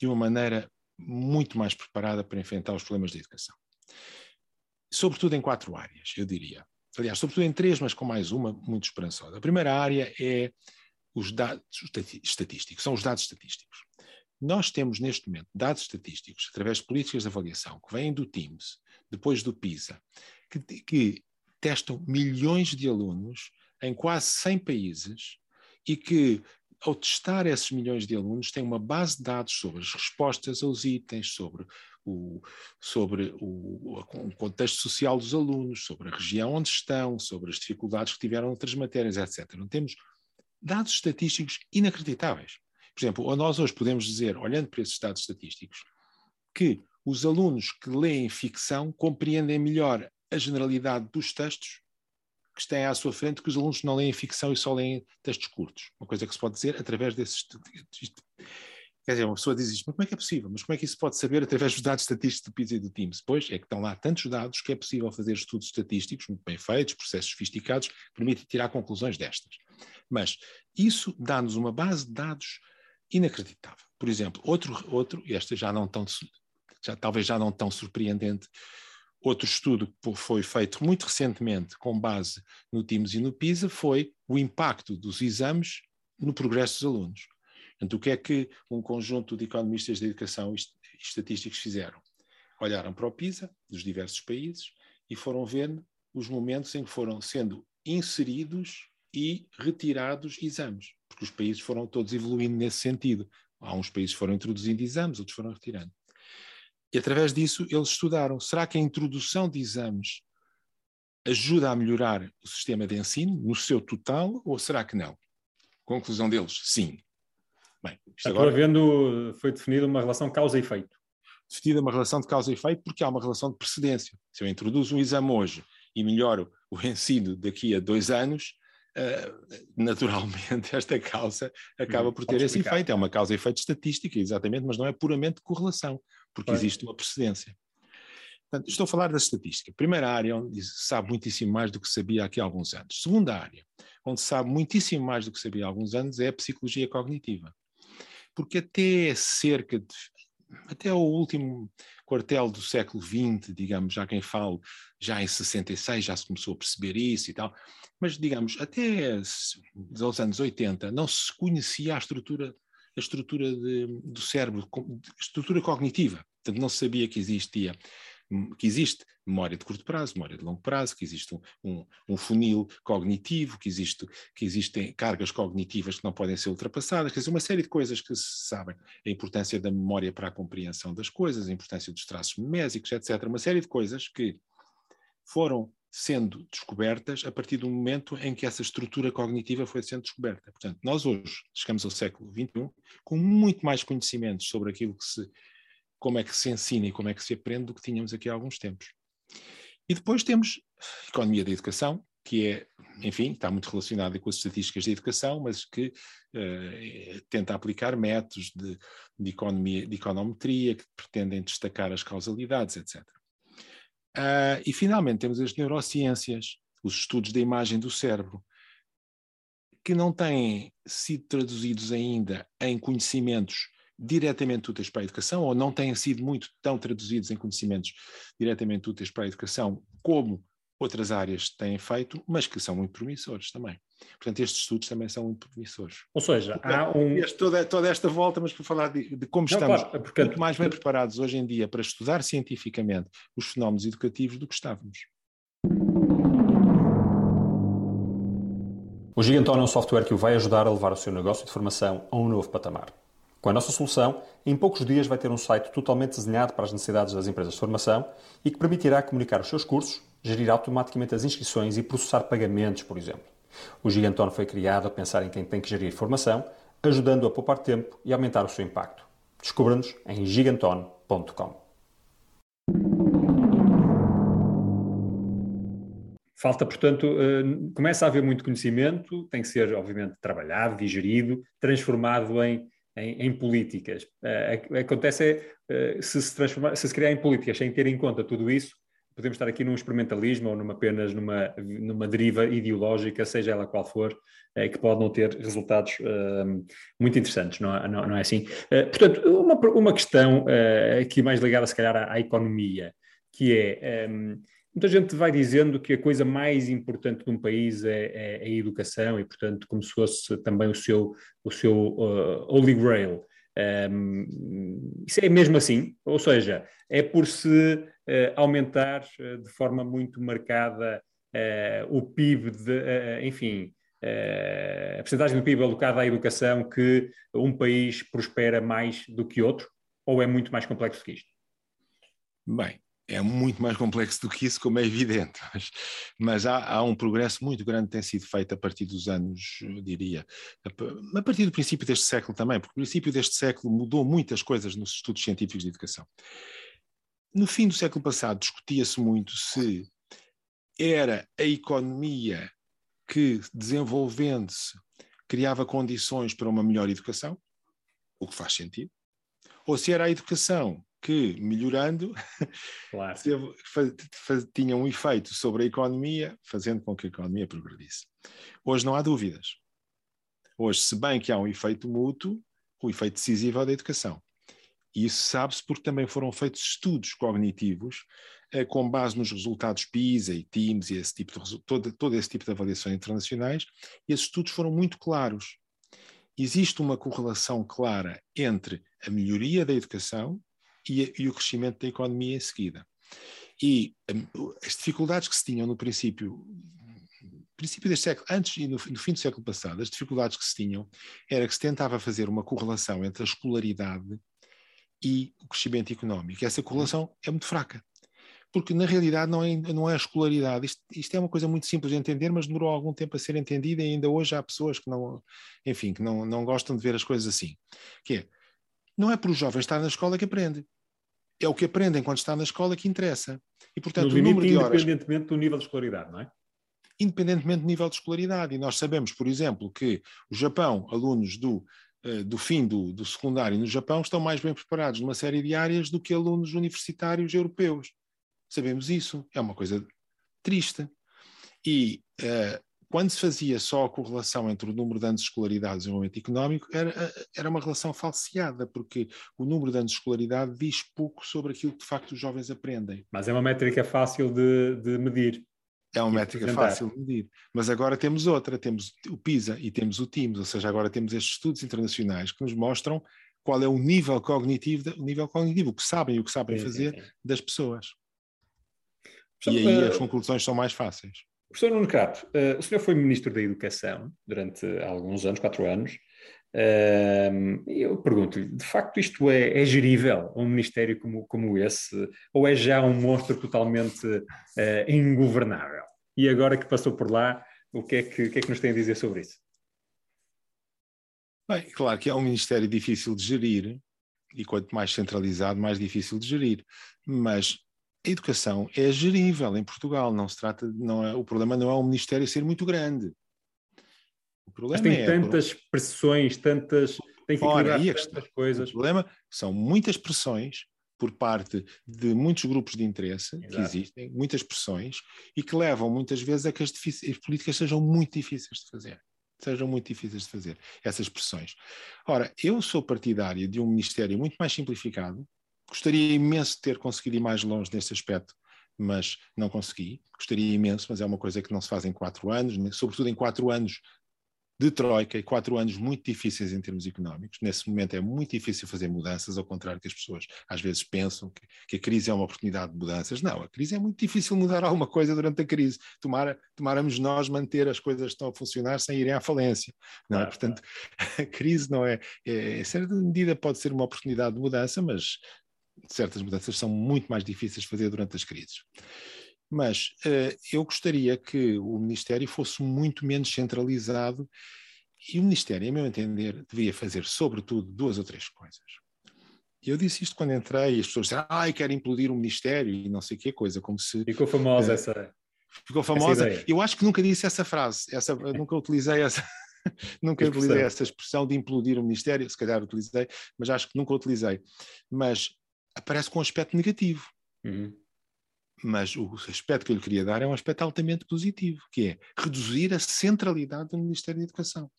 de uma maneira muito mais preparada para enfrentar os problemas da educação. Sobretudo em quatro áreas, eu diria. Aliás, sobretudo em três, mas com mais uma muito esperançosa. A primeira área é os dados estatísticos, são os dados estatísticos. Nós temos neste momento dados estatísticos, através de políticas de avaliação, que vêm do TIMS, depois do PISA, que, que testam milhões de alunos em quase 100 países e que, ao testar esses milhões de alunos, têm uma base de dados sobre as respostas aos itens, sobre o, sobre o, o, contexto social dos alunos, sobre a região onde estão, sobre as dificuldades que tiveram outras matérias, etc. Não temos dados estatísticos inacreditáveis. Por exemplo, nós hoje podemos dizer, olhando para esses dados estatísticos, que os alunos que leem ficção compreendem melhor a generalidade dos textos que têm à sua frente que os alunos não leem ficção e só leem textos curtos. Uma coisa que se pode dizer através desses. Quer dizer, uma pessoa diz isto, mas como é que é possível? Mas como é que isso pode saber através dos dados estatísticos do PISA e do TIMS? Pois é que estão lá tantos dados que é possível fazer estudos estatísticos muito bem feitos, processos sofisticados, que permitem tirar conclusões destas. Mas isso dá-nos uma base de dados inacreditável. Por exemplo, outro, outro e esta já não tão, já, talvez já não tão surpreendente, Outro estudo que foi feito muito recentemente com base no TIMS e no PISA foi o impacto dos exames no progresso dos alunos. O que é que um conjunto de economistas de educação e estatísticos fizeram? olharam para o PISA dos diversos países e foram vendo os momentos em que foram sendo inseridos e retirados exames, porque os países foram todos evoluindo nesse sentido. Há uns países foram introduzindo exames, outros foram retirando. E através disso eles estudaram: será que a introdução de exames ajuda a melhorar o sistema de ensino no seu total ou será que não? Conclusão deles: sim. Bem, isto agora vendo, foi definida uma relação causa e efeito. Definida uma relação de causa e efeito porque há uma relação de precedência. Se eu introduzo um exame hoje e melhoro o ensino daqui a dois anos, uh, naturalmente [laughs] esta causa acaba hum, por ter esse efeito. É uma causa e efeito estatística, exatamente, mas não é puramente correlação, porque existe uma precedência. Portanto, estou a falar da estatística. Primeira área onde se sabe muitíssimo mais do que sabia aqui há alguns anos. Segunda área, onde se sabe muitíssimo mais do que sabia há alguns anos, é a psicologia cognitiva. Porque até cerca de. Até o último quartel do século XX, digamos, já quem fala, já em 66 já se começou a perceber isso e tal, mas digamos, até os anos 80 não se conhecia a estrutura, a estrutura de, do cérebro, a estrutura cognitiva. Portanto, não se sabia que existia que existe memória de curto prazo, memória de longo prazo, que existe um, um, um, funil cognitivo, que, existe, que existem cargas cognitivas que não podem ser ultrapassadas, quer dizer, uma série de coisas que se sabem. A importância da memória para a compreensão das coisas, a importância dos traços memésicos, etc. Uma série de coisas que foram sendo descobertas a partir do momento em que essa estrutura cognitiva foi sendo descoberta. Portanto, nós hoje chegamos ao século XXI com muito mais conhecimentos sobre aquilo que se como é que se ensina e como é que se aprende do que tínhamos aqui há alguns tempos. E depois temos economia da educação, que é, enfim, está muito relacionada com as estatísticas da educação, mas que uh, tenta aplicar métodos de, de, economia, de econometria que pretendem destacar as causalidades, etc. Uh, e finalmente temos as neurociências, os estudos da imagem do cérebro, que não têm sido traduzidos ainda em conhecimentos diretamente úteis para a educação, ou não têm sido muito tão traduzidos em conhecimentos diretamente úteis para a educação, como outras áreas têm feito, mas que são muito promissores também. Portanto, estes estudos também são muito promissores. Ou seja, há um... Este, toda, toda, esta volta, mas para falar de, de como não, estamos claro, porque... muito mais bem preparados hoje em dia para estudar cientificamente os fenómenos educativos do que estávamos. O Giganton é um software que o vai ajudar a levar o seu negócio de formação a um novo patamar. Com a nossa solução, em poucos dias vai ter um site totalmente desenhado para as necessidades das empresas de formação e que permitirá comunicar os seus cursos, gerir automaticamente as inscrições e processar pagamentos, por exemplo. O Giganton foi criado a pensar em quem tem que gerir formação, ajudando a poupar tempo e aumentar o seu impacto. Descubra-nos em giganton.com. Falta, portanto, uh, começa a haver muito conhecimento, tem que ser, obviamente, trabalhado, digerido, transformado em em, em políticas. Uh, acontece é, uh, se, se se criar em políticas sem ter em conta tudo isso, podemos estar aqui num experimentalismo ou numa, apenas numa, numa deriva ideológica, seja ela qual for, uh, que pode não ter resultados muito interessantes, não, é, não, não é assim? portanto, uma, uma questão aqui mais ligada, se calhar, à, à economia, que é. Um, Muita gente vai dizendo que a coisa mais importante de um país é, é, é a educação e, portanto, como se fosse também o seu, o seu uh, holy grail. Um, isso é mesmo assim? Ou seja, é por se uh, aumentar uh, de forma muito marcada uh, o PIB, de, enfim, a percentagem do PIB alocada à educação que um país prospera mais do que outro? Ou é muito mais complexo que isto? Bem, é muito mais complexo do que isso, como é evidente, [laughs] mas, mas há, há, um progresso muito grande que tem sido feito a partir dos anos, eu diria, a, partir do princípio deste século também, porque o princípio deste século mudou muitas coisas nos estudos científicos de educação. No fim do século passado discutia-se muito se era a economia que, desenvolvendo-se, criava condições para uma melhor educação, o que faz sentido, ou se era a educação que, melhorando, [laughs] claro. tinha um efeito sobre a economia, fazendo com que a economia progredisse. Hoje não há dúvidas. Hoje, se bem que há um efeito mútuo, o efeito decisivo é da educação. E isso sabe-se porque também foram feitos estudos cognitivos eh, com base nos resultados PISA e TIMS e esse tipo de, todo, todo esse tipo de avaliações internacionais, e esses estudos foram muito claros. Existe uma correlação clara entre a melhoria da educação e, e o crescimento da economia em seguida. E um, as dificuldades que se tinham no princípio, princípio deste século, antes e no, no, fim do século passado, as dificuldades que se tinham era que se tentava fazer uma correlação entre a escolaridade e o crescimento económico. Essa correlação é muito fraca. Porque na realidade não é, não é a escolaridade. Isto, isto, é uma coisa muito simples de entender, mas demorou algum tempo a ser entendida e ainda hoje há pessoas que não, enfim, que não, não gostam de ver as coisas assim. Que é, não é por os jovens estar na escola que aprende. É o que aprendem quando está na escola que interessa. E, portanto, no o número de horas... Independentemente do nível de escolaridade, não é? Independentemente do nível de escolaridade. E nós sabemos, por exemplo, que o Japão, alunos do, do fim do, do secundário no Japão, estão mais bem preparados numa série de áreas do que alunos universitários europeus. Sabemos isso. É uma coisa triste. E uh, quando se fazia só a correlação entre o número de anos de escolaridade e o desenvolvimento económico, era, era uma relação falseada, porque o número de anos de escolaridade diz pouco sobre aquilo que de facto os jovens aprendem. Mas é uma métrica fácil de, de medir. É uma métrica fácil de medir. Mas agora temos outra, temos o PISA e temos o TIMS, ou seja, agora temos estes estudos internacionais que nos mostram qual é o nível cognitivo, o nível cognitivo, o que sabem e o que sabem sim, fazer sim, sim. das pessoas. e aí uh, as conclusões são mais fáceis. Professor Nuno Crato, uh, o senhor foi Ministro da Educação durante alguns anos, quatro anos, eu pergunto-lhe, de facto isto é, é, gerível, um ministéio como, como esse, ou é já um monstro totalmente uh, ingovernável? E agora que passou por lá, o que, é que, o que é que nos tem a dizer sobre isso? Bem, claro que é um ministério difícil de gerir, e quanto mais centralizado, mais difícil de gerir, mas a educação é gerível em Portugal, não se trata, não é, o problema não é o Ministério ser muito grande. O problema Mas tem é, tantas pressões, tantas, tem que Ora, e tantas coisas. O problema são muitas pressões por parte de muitos grupos de interesse Exato. que existem, muitas pressões, e que levam muitas vezes a que as, as políticas sejam muito difíceis de fazer sejam muito difíceis de fazer, essas pressões. Ora, eu sou partidário de um Ministério muito mais simplificado, Gostaria imenso de ter conseguido ir mais longe nesse aspecto, mas não consegui. Gostaria imenso, mas é uma coisa que não se faz em quatro anos, sobretudo em quatro anos de troika e quatro anos muito difíceis em termos económicos. Nesse momento é muito difícil fazer mudanças, ao contrário que as pessoas às vezes pensam que, que, a crise é uma oportunidade de mudanças. Não, a crise é muito difícil mudar alguma coisa durante a crise. Tomara, tomáramos nós manter as coisas que estão a funcionar sem irem à falência. Não é? Portanto, [laughs] a crise não é, é, em certa medida pode ser uma oportunidade de mudança, mas certas mudanças são muito mais difíceis de fazer durante as crises. Mas uh, eu gostaria que o Ministério fosse muito menos centralizado e o Ministério, a meu entender, devia fazer, sobretudo, duas ou três coisas. Eu disse isto quando entrei e as pessoas disseram, ah, quero implodir o Ministério e não sei que coisa, como se... Ficou famosa uh, essa... Ficou famosa. Eu acho que nunca disse essa frase, essa, nunca utilizei essa... [laughs] nunca utilizei essa expressão de implodir o Ministério, se calhar utilizei, mas acho que nunca utilizei. Mas aparece com um aspecto negativo. Uhum. Mas o aspecto que eu lhe queria dar é um aspecto altamente positivo, que é reduzir a centralidade do Ministério da Educação.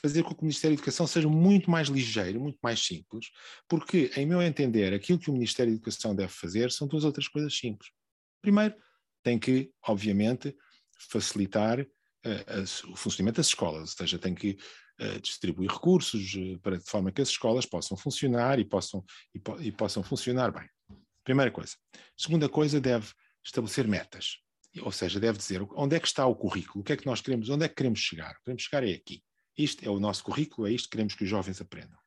Fazer com que o Ministério da Educação seja muito mais ligeiro, muito mais simples, porque, em meu entender, aquilo que o Ministério da Educação deve fazer são duas outras coisas simples. Primeiro, tem que, obviamente, facilitar uh, o funcionamento das escolas, ou seja, tem que uh, distribuir recursos uh, para de forma que as escolas possam funcionar e possam, e, po e possam funcionar bem. Primeira coisa. Segunda coisa, deve estabelecer metas. Ou seja, deve dizer onde é que está o currículo, o que é que nós queremos, onde é que queremos chegar. Queremos chegar é aqui. Isto é o nosso currículo, é isto que queremos que os jovens aprendam.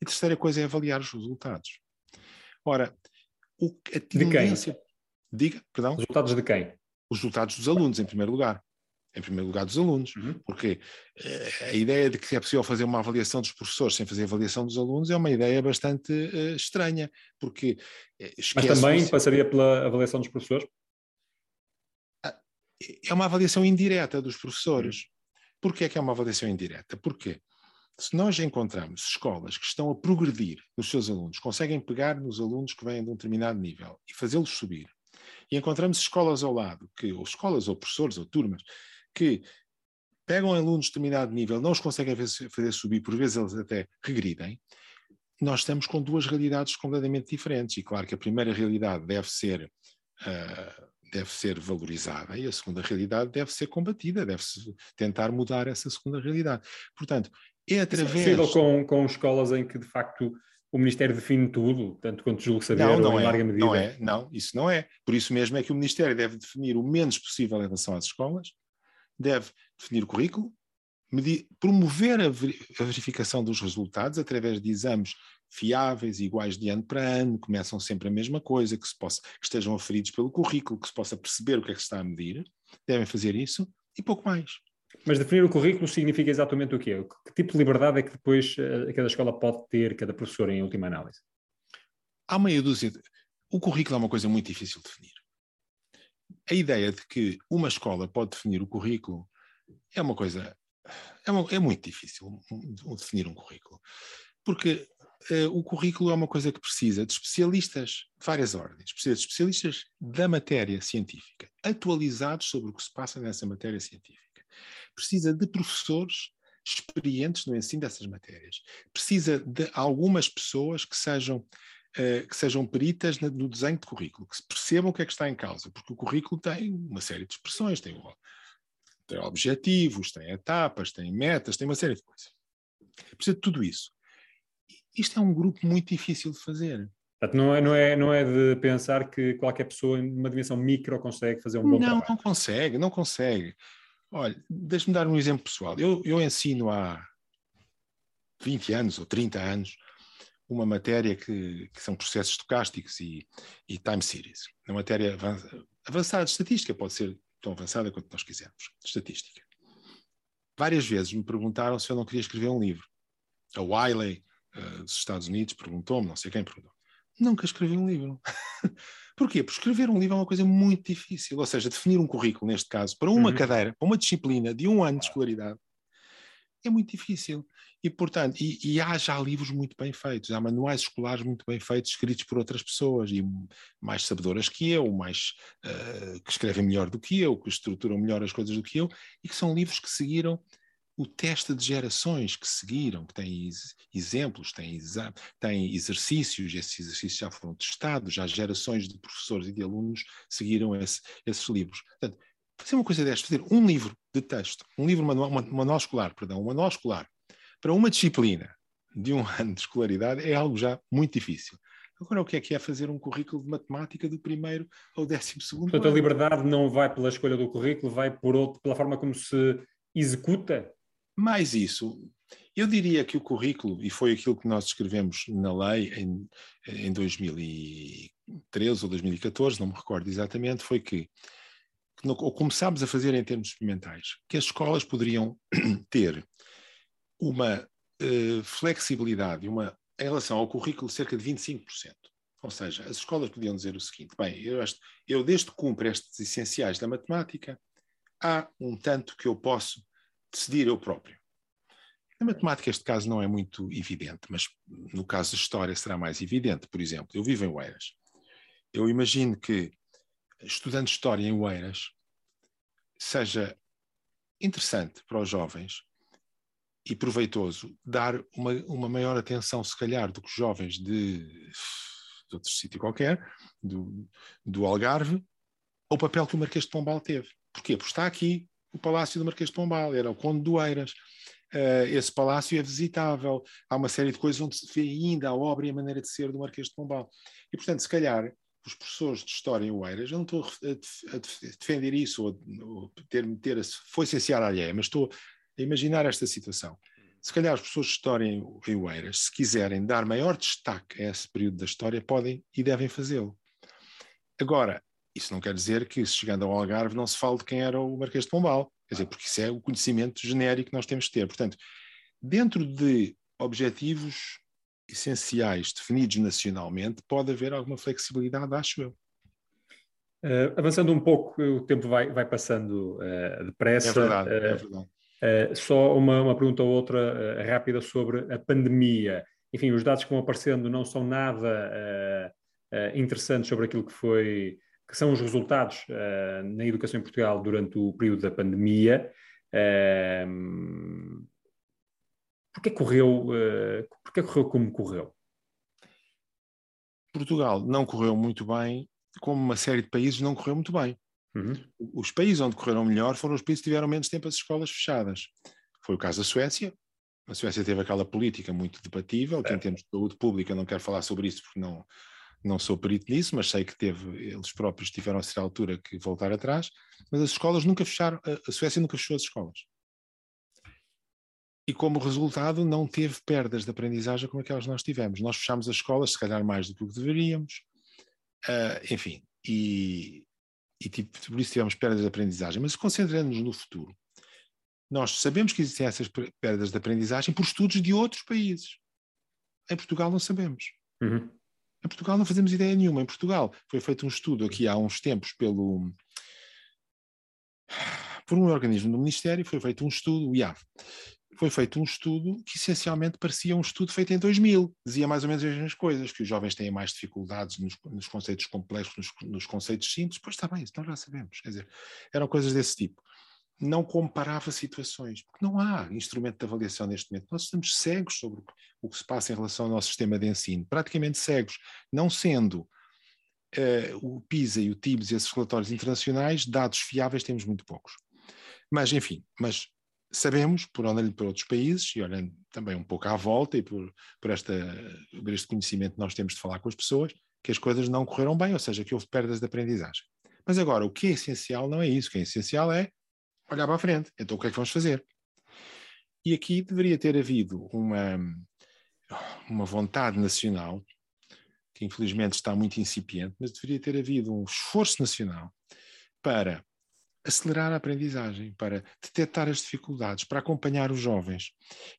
E a terceira coisa é avaliar os resultados. Ora, o, a tendência... De quem? Diga, perdão. Resultados de quem? Os resultados dos alunos, em primeiro lugar em primeiro lugar, dos alunos, uhum. porque uh, a ideia de que é possível fazer uma avaliação dos professores sem fazer avaliação dos alunos é uma ideia bastante uh, estranha, porque... Uh, Mas também passaria pela avaliação dos professores? Ah, é uma avaliação indireta dos professores. Uhum. Porquê é que é uma avaliação indireta? Porque se nós encontramos escolas que estão a progredir nos seus alunos, conseguem pegar nos alunos que vêm de um determinado nível e fazê-los subir, e encontramos escolas ao lado, que, ou escolas, ou professores, ou turmas, que pegam alunos de determinado nível, não os conseguem fazer subir, por vezes eles até regridem, nós estamos com duas realidades completamente diferentes. E claro que a primeira realidade deve ser, uh, deve ser valorizada e a segunda realidade deve ser combatida, deve-se tentar mudar essa segunda realidade. Portanto, é através. Isso é possível com, com escolas em que de facto o Ministério define tudo, tanto quanto julgo saber, não, não é, larga medida. Não é, não, isso não é. Por isso mesmo é que o Ministério deve definir o menos possível em relação às escolas, deve definir o currículo, medir, promover a verificação dos resultados através de exames fiáveis, iguais de ano para ano, começam sempre a mesma coisa, que, se possa, que estejam aferidos pelo currículo, que se possa perceber o que é que se está a medir, devem fazer isso e pouco mais. Mas definir o currículo significa exatamente o quê? Que tipo de liberdade é que depois uh, cada escola pode ter, cada professor, em última análise? Há meia dúzia. De... O currículo é uma coisa muito difícil de definir. A ideia de que uma escola pode definir o currículo é uma coisa. É, uma, é muito difícil definir um currículo. Porque uh, o currículo é uma coisa que precisa de especialistas várias ordens, precisa de especialistas da matéria científica, atualizados sobre o que se passa nessa matéria científica. Precisa de professores experientes no ensino dessas matérias. Precisa de algumas pessoas que sejam, uh, que sejam peritas no desenho de currículo, que percebam o que é que está em causa, porque o currículo tem uma série de expressões, tem, tem objetivos, tem etapas, tem metas, tem uma série de coisas. Precisa de tudo isso isto é um grupo muito difícil de fazer. Não é, não, é, não é de pensar que qualquer pessoa numa dimensão micro consegue fazer um bom não, trabalho. Não, não consegue, não consegue. Olha, deixa-me dar um exemplo pessoal. Eu, eu ensino há 20 anos ou 30 anos uma matéria que, que são processos estocásticos e, e, time series. Uma matéria avançada de estatística, pode ser tão avançada quanto nós quisermos, estatística. Várias vezes me perguntaram se eu não queria escrever um livro. A Wiley, uh, dos Estados Unidos perguntou-me, não sei quem perguntou. Nunca escrevi um livro. [laughs] Porquê? Porque escrever um livro é uma coisa muito difícil. Ou seja, definir um currículo, neste caso, para uma uhum. cadeira, para uma disciplina de um ano de escolaridade, é muito difícil. E, portanto, e, e, há já livros muito bem feitos, há manuais escolares muito bem feitos, escritos por outras pessoas, e mais sabedoras que eu, mais uh, que escrevem melhor do que eu, que estruturam melhor as coisas do que eu, e que são livros que seguiram o teste de gerações que seguiram, que têm exemplos, têm, têm exercícios, esses exercícios já foram testados, já gerações de professores e de alunos seguiram esse, esses livros. Portanto, fazer uma coisa desta, fazer um livro de texto, um livro manual, manual escolar, perdão, um manual escolar, para uma disciplina de um [laughs] ano de escolaridade é algo já muito difícil. Agora, o que é que é fazer um currículo de matemática do primeiro ao décimo segundo Portanto, ano? a liberdade não vai pela escolha do currículo, vai por outro, pela forma como se executa mais isso, eu diria que o currículo, e foi aquilo que nós escrevemos na lei em, em 2013 ou 2014, não me recordo exatamente, foi que, ou começámos a fazer em termos experimentais, que as escolas poderiam [clears throat] ter uma uh, flexibilidade uma, em relação ao currículo cerca de 25%. Ou seja, as escolas podiam dizer o seguinte: bem, eu, eu desde que cumpro estes essenciais da matemática, há um tanto que eu posso decidir eu próprio. Na matemática este caso não é muito evidente, mas no caso da história será mais evidente. Por exemplo, eu vivo em Oeiras. Eu imagino que, estudando história em Oeiras, seja interessante para os jovens e proveitoso dar uma, uma maior atenção, se calhar, do que os jovens de, de outro sítio qualquer, do, do Algarve, ao papel que o Marquês de Pombal teve. Porquê? Porque está aqui, o Palácio do Marquês de Pombal, era o Conde do Eiras. Uh, esse palácio é visitável, há uma série de coisas onde se vê ainda a obra e a maneira de ser do Marquês de Pombal. E, portanto, se calhar, os professores de História em Oeiras, eu não estou a, defender isso ou, ou ter, ter a, foi essencial alheia, mas estou a imaginar esta situação. Se calhar os professores de História em, em Oeiras, se quiserem dar maior destaque a esse período da história, podem e devem fazê-lo. Agora, isso não quer dizer que, chegando ao Algarve, não se fale de quem era o Marquês de Pombal. Quer dizer, porque isso é o conhecimento genérico que nós temos de ter. Portanto, dentro de objetivos essenciais definidos nacionalmente, pode haver alguma flexibilidade, acho eu. Uh, avançando um pouco, o tempo vai, vai passando uh, depressa. É verdade, uh, é verdade. só uma, uma, pergunta ou outra rápida sobre a pandemia. Enfim, os dados que vão aparecendo não são nada interessantes sobre aquilo que foi que são os resultados na educação em Portugal durante o período da pandemia. Uh, Porquê correu, uh, porquê correu como correu? Portugal não correu muito bem, como uma série de países não correu muito bem. Uhum. Os países onde correram melhor foram os países que tiveram menos tempo as escolas fechadas. Foi o caso da Suécia, A Suécia teve aquela política muito debatível, que é. em termos de saúde pública não quero falar sobre isso porque não, não sou perito nisso, mas sei que teve, eles próprios tiveram a certa altura que voltar atrás, mas as escolas nunca fecharam, a Suécia nunca fechou as escolas. E como resultado não teve perdas de aprendizagem como aquelas que nós tivemos. Nós fechámos as escolas, se calhar mais do que o que deveríamos, uh, enfim, e, e tipo, por isso tivemos perdas de aprendizagem. Mas concentrando-nos no futuro, nós sabemos que existem essas perdas de aprendizagem por estudos de outros países. Em Portugal não sabemos. Uhum. Em Portugal não fazemos ideia nenhuma. Em Portugal foi feito um estudo aqui há uns tempos pelo por um organismo do Ministério, foi feito um estudo, o IAV, foi feito um estudo que essencialmente parecia um estudo feito em 2000. Dizia mais ou menos as mesmas coisas, que os jovens têm mais dificuldades nos, nos conceitos complexos, nos, nos, conceitos simples. Pois está bem, isso nós já sabemos. Quer dizer, eram coisas desse tipo. Não comparava situações, porque não há instrumento de avaliação neste momento. Nós estamos cegos sobre o que, o que se passa em relação ao nosso sistema de ensino, praticamente cegos, não sendo Uh, o PISA e o TIBS e esses relatórios internacionais, dados fiáveis temos muito poucos. Mas, enfim, mas sabemos, por olhando para outros países e olhando também um pouco à volta e por, por, esta, por este conhecimento que nós temos de falar com as pessoas, que as coisas não correram bem, ou seja, que houve perdas de aprendizagem. Mas agora, o que é essencial não é isso. O que é essencial é olhar para a frente. Então, o que é que vamos fazer? E aqui deveria ter havido uma, uma vontade nacional, que infelizmente está muito incipiente, mas deveria ter havido um esforço nacional para acelerar a aprendizagem, para detectar as dificuldades, para acompanhar os jovens.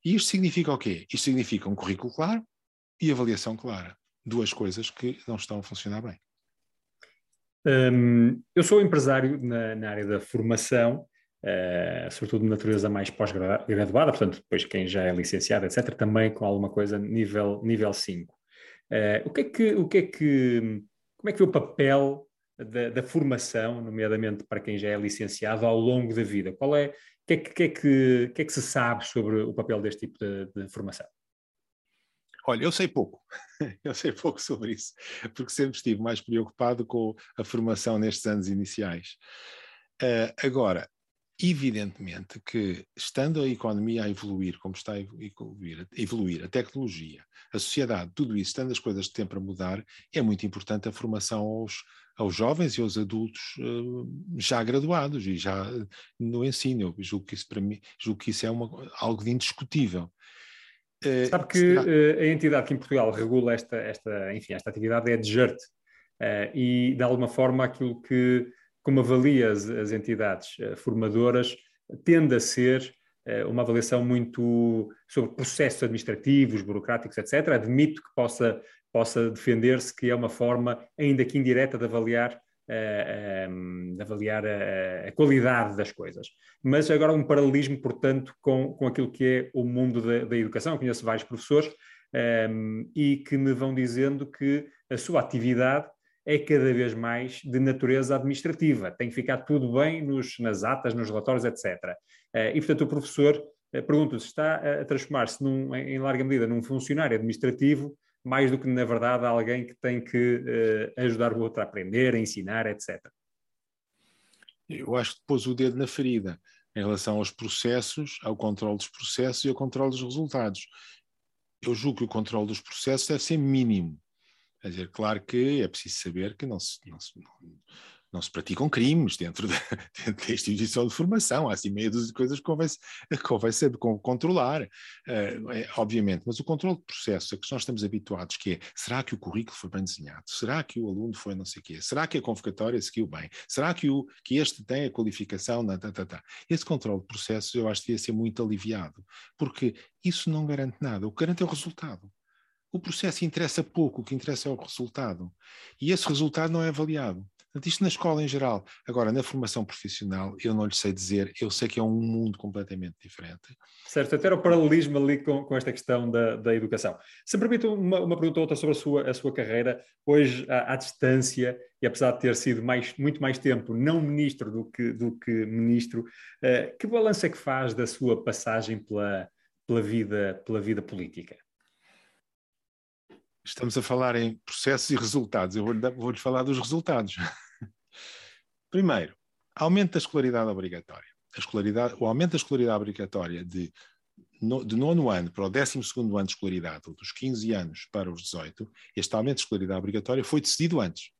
E isto significa o quê? Isto significa um currículo claro e avaliação clara. Duas coisas que não estão a funcionar bem. Um, eu sou empresário na, na área da formação, uh, sobretudo de natureza mais pós-graduada, portanto, depois quem já é licenciado, etc., também com alguma coisa nível, nível 5. Uh, eh, o que é que, o que é que, como é que vê o papel da, da, formação, nomeadamente para quem já é licenciado, ao longo da vida? Qual é, o que é que, que, é que, que, é que se sabe sobre o papel deste tipo de, de formação? Olha, eu sei pouco, [laughs] eu sei pouco sobre isso, porque sempre estive mais preocupado com a formação nestes anos iniciais. Uh, agora, evidentemente que, estando a economia a evoluir, como está a evoluir, a evoluir, a tecnologia, a sociedade, tudo isso, estando as coisas sempre a mudar, é muito importante a formação aos, aos jovens e aos adultos uh, já graduados e já no ensino. Eu julgo que isso para mim, julgo que isso é uma, algo de indiscutível. Uh, Sabe que uh, a entidade que em Portugal regula esta, esta, enfim, esta atividade é a DGERT e de alguma forma aquilo que, como avalia as, as entidades formadoras, tende a ser uma avaliação muito sobre processos administrativos, burocráticos, etc. Admito que possa possa defender-se que é uma forma, ainda que indireta, de avaliar, uh, um, de avaliar a, qualidade das coisas. Mas agora um paralelismo, portanto, com, com aquilo que é o mundo da, da educação. Eu conheço vários professores um, e que me vão dizendo que a sua atividade é cada vez mais de natureza administrativa. Tem que ficar tudo bem nos, nas atas, nos relatórios, etc. Uh, e, portanto, o professor uh, pergunta-se, está a transformar-se em larga medida num funcionário administrativo mais do que, na verdade, alguém que tem que uh, ajudar o outro a aprender, a ensinar, etc. Eu acho que pôs o dedo na ferida em relação aos processos, ao controle dos processos e ao controle dos resultados. Eu julgo que o controle dos processos deve ser mínimo. Quer dizer, claro que é preciso saber que não se, não se, não, não se praticam crimes dentro da, [laughs] dentro da, instituição de formação. Há assim meia dúzia de coisas que convém, convém saber controlar, uh, é, obviamente. Mas o controle de processo a que nós estamos habituados, que é, será que o currículo foi bem desenhado? Será que o aluno foi não sei o quê? Será que a convocatória seguiu bem? Será que, o, que este tem a qualificação? Tá, tá, tá. Esse controle de processos eu acho que devia ser muito aliviado, porque isso não garante nada. O que garante é o resultado. O processo interessa pouco, o que interessa é o resultado. E esse resultado não é avaliado. Portanto, isto na escola em geral. Agora, na formação profissional, eu não lhe sei dizer, eu sei que é um mundo completamente diferente. Certo, até o paralelismo ali com, com esta questão da, da educação. Se me permite uma, uma pergunta ou outra sobre a sua, a sua carreira, hoje à, à, distância, e apesar de ter sido mais, muito mais tempo não ministro do que, do que ministro, uh, que balanço é que faz da sua passagem pela, pela, vida, pela vida política? Estamos a falar em processos e resultados. Eu vou-lhe vou falar dos resultados. [laughs] Primeiro, aumento da escolaridade obrigatória. Escolaridade, o aumento da escolaridade obrigatória de no, de nono ano para o décimo segundo ano de escolaridade, ou dos 15 anos para os 18, este aumento de escolaridade obrigatória foi decidido antes,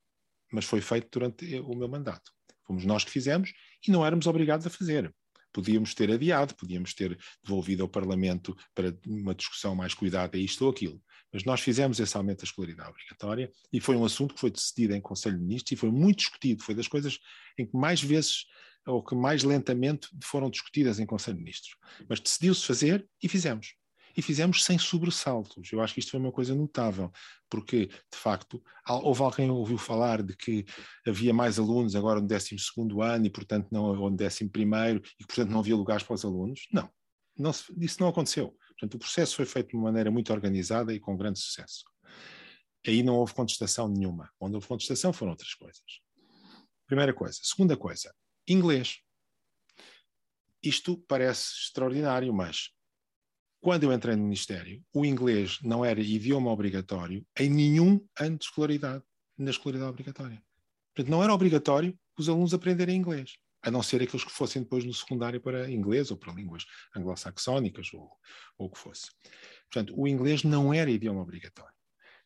mas foi feito durante o meu mandato. Fomos nós que fizemos e não éramos obrigados a fazer. Podíamos ter adiado, podíamos ter devolvido ao Parlamento para uma discussão mais cuidada, isto ou aquilo. Mas nós fizemos esse aumento da escolaridade obrigatória e foi um assunto que foi decidido em Conselho de Ministros e foi muito discutido. Foi das coisas em que mais vezes ou que mais lentamente foram discutidas em Conselho de Ministros. Mas decidiu-se fazer e fizemos. E fizemos sem sobressaltos. Eu acho que isto foi uma coisa notável, porque, de facto, houve alguém que ouviu falar de que havia mais alunos agora no 12 ano e, portanto, não ou no 11 e, portanto, não havia lugares para os alunos. Não, não isso não aconteceu. Portanto, o processo foi feito de uma maneira muito organizada e com grande sucesso. Aí não houve contestação nenhuma. Onde houve contestação foram outras coisas. Primeira coisa. Segunda coisa, inglês. Isto parece extraordinário, mas quando eu entrei no Ministério, o inglês não era idioma obrigatório em nenhum ano de escolaridade, na escolaridade obrigatória. Portanto, não era obrigatório os alunos aprenderem inglês, a não ser aqueles que fossem depois no secundário para inglês ou para línguas anglo-saxónicas ou, ou o que fosse. Portanto, o inglês não era idioma obrigatório.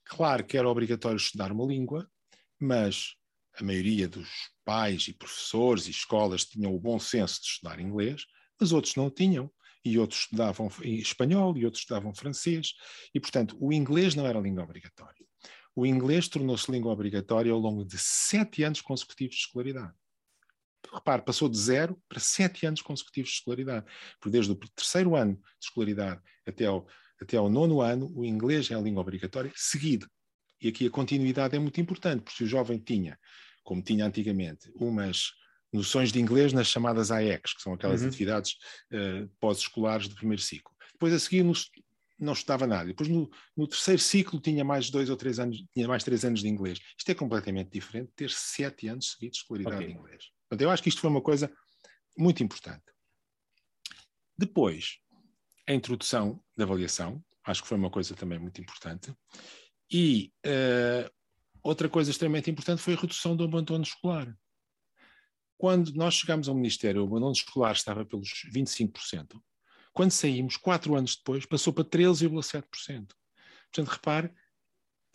Claro que era obrigatório estudar uma língua, mas a maioria dos pais e professores e escolas tinham o bom senso de estudar inglês, mas outros não tinham. E outros estudavam espanhol e outros estudavam francês. E, portanto, o inglês não era língua obrigatória. O inglês tornou-se língua obrigatória ao longo de sete anos consecutivos de escolaridade. Repare, passou de zero para sete anos consecutivos de escolaridade. Porque desde o terceiro ano de escolaridade até ao, até ao nono ano, o inglês é a língua obrigatória seguido. E aqui a continuidade é muito importante, porque se o jovem tinha como tinha antigamente, umas noções de inglês nas chamadas AECs, que são aquelas uhum. atividades uh, pós-escolares do primeiro ciclo. Depois a seguir no, não estudava nada. Depois no, no, terceiro ciclo tinha mais dois ou três anos, tinha mais três anos de inglês. Isto é completamente diferente de ter sete anos seguidos de escolaridade okay. de inglês. Portanto, eu acho que isto foi uma coisa muito importante. Depois, a introdução da avaliação, acho que foi uma coisa também muito importante. E uh, Outra coisa extremamente importante foi a redução do abandono escolar. Quando nós chegámos ao Ministério, o abandono escolar estava pelos 25%. Quando saímos, quatro anos depois, passou para 13,7%. Portanto, repare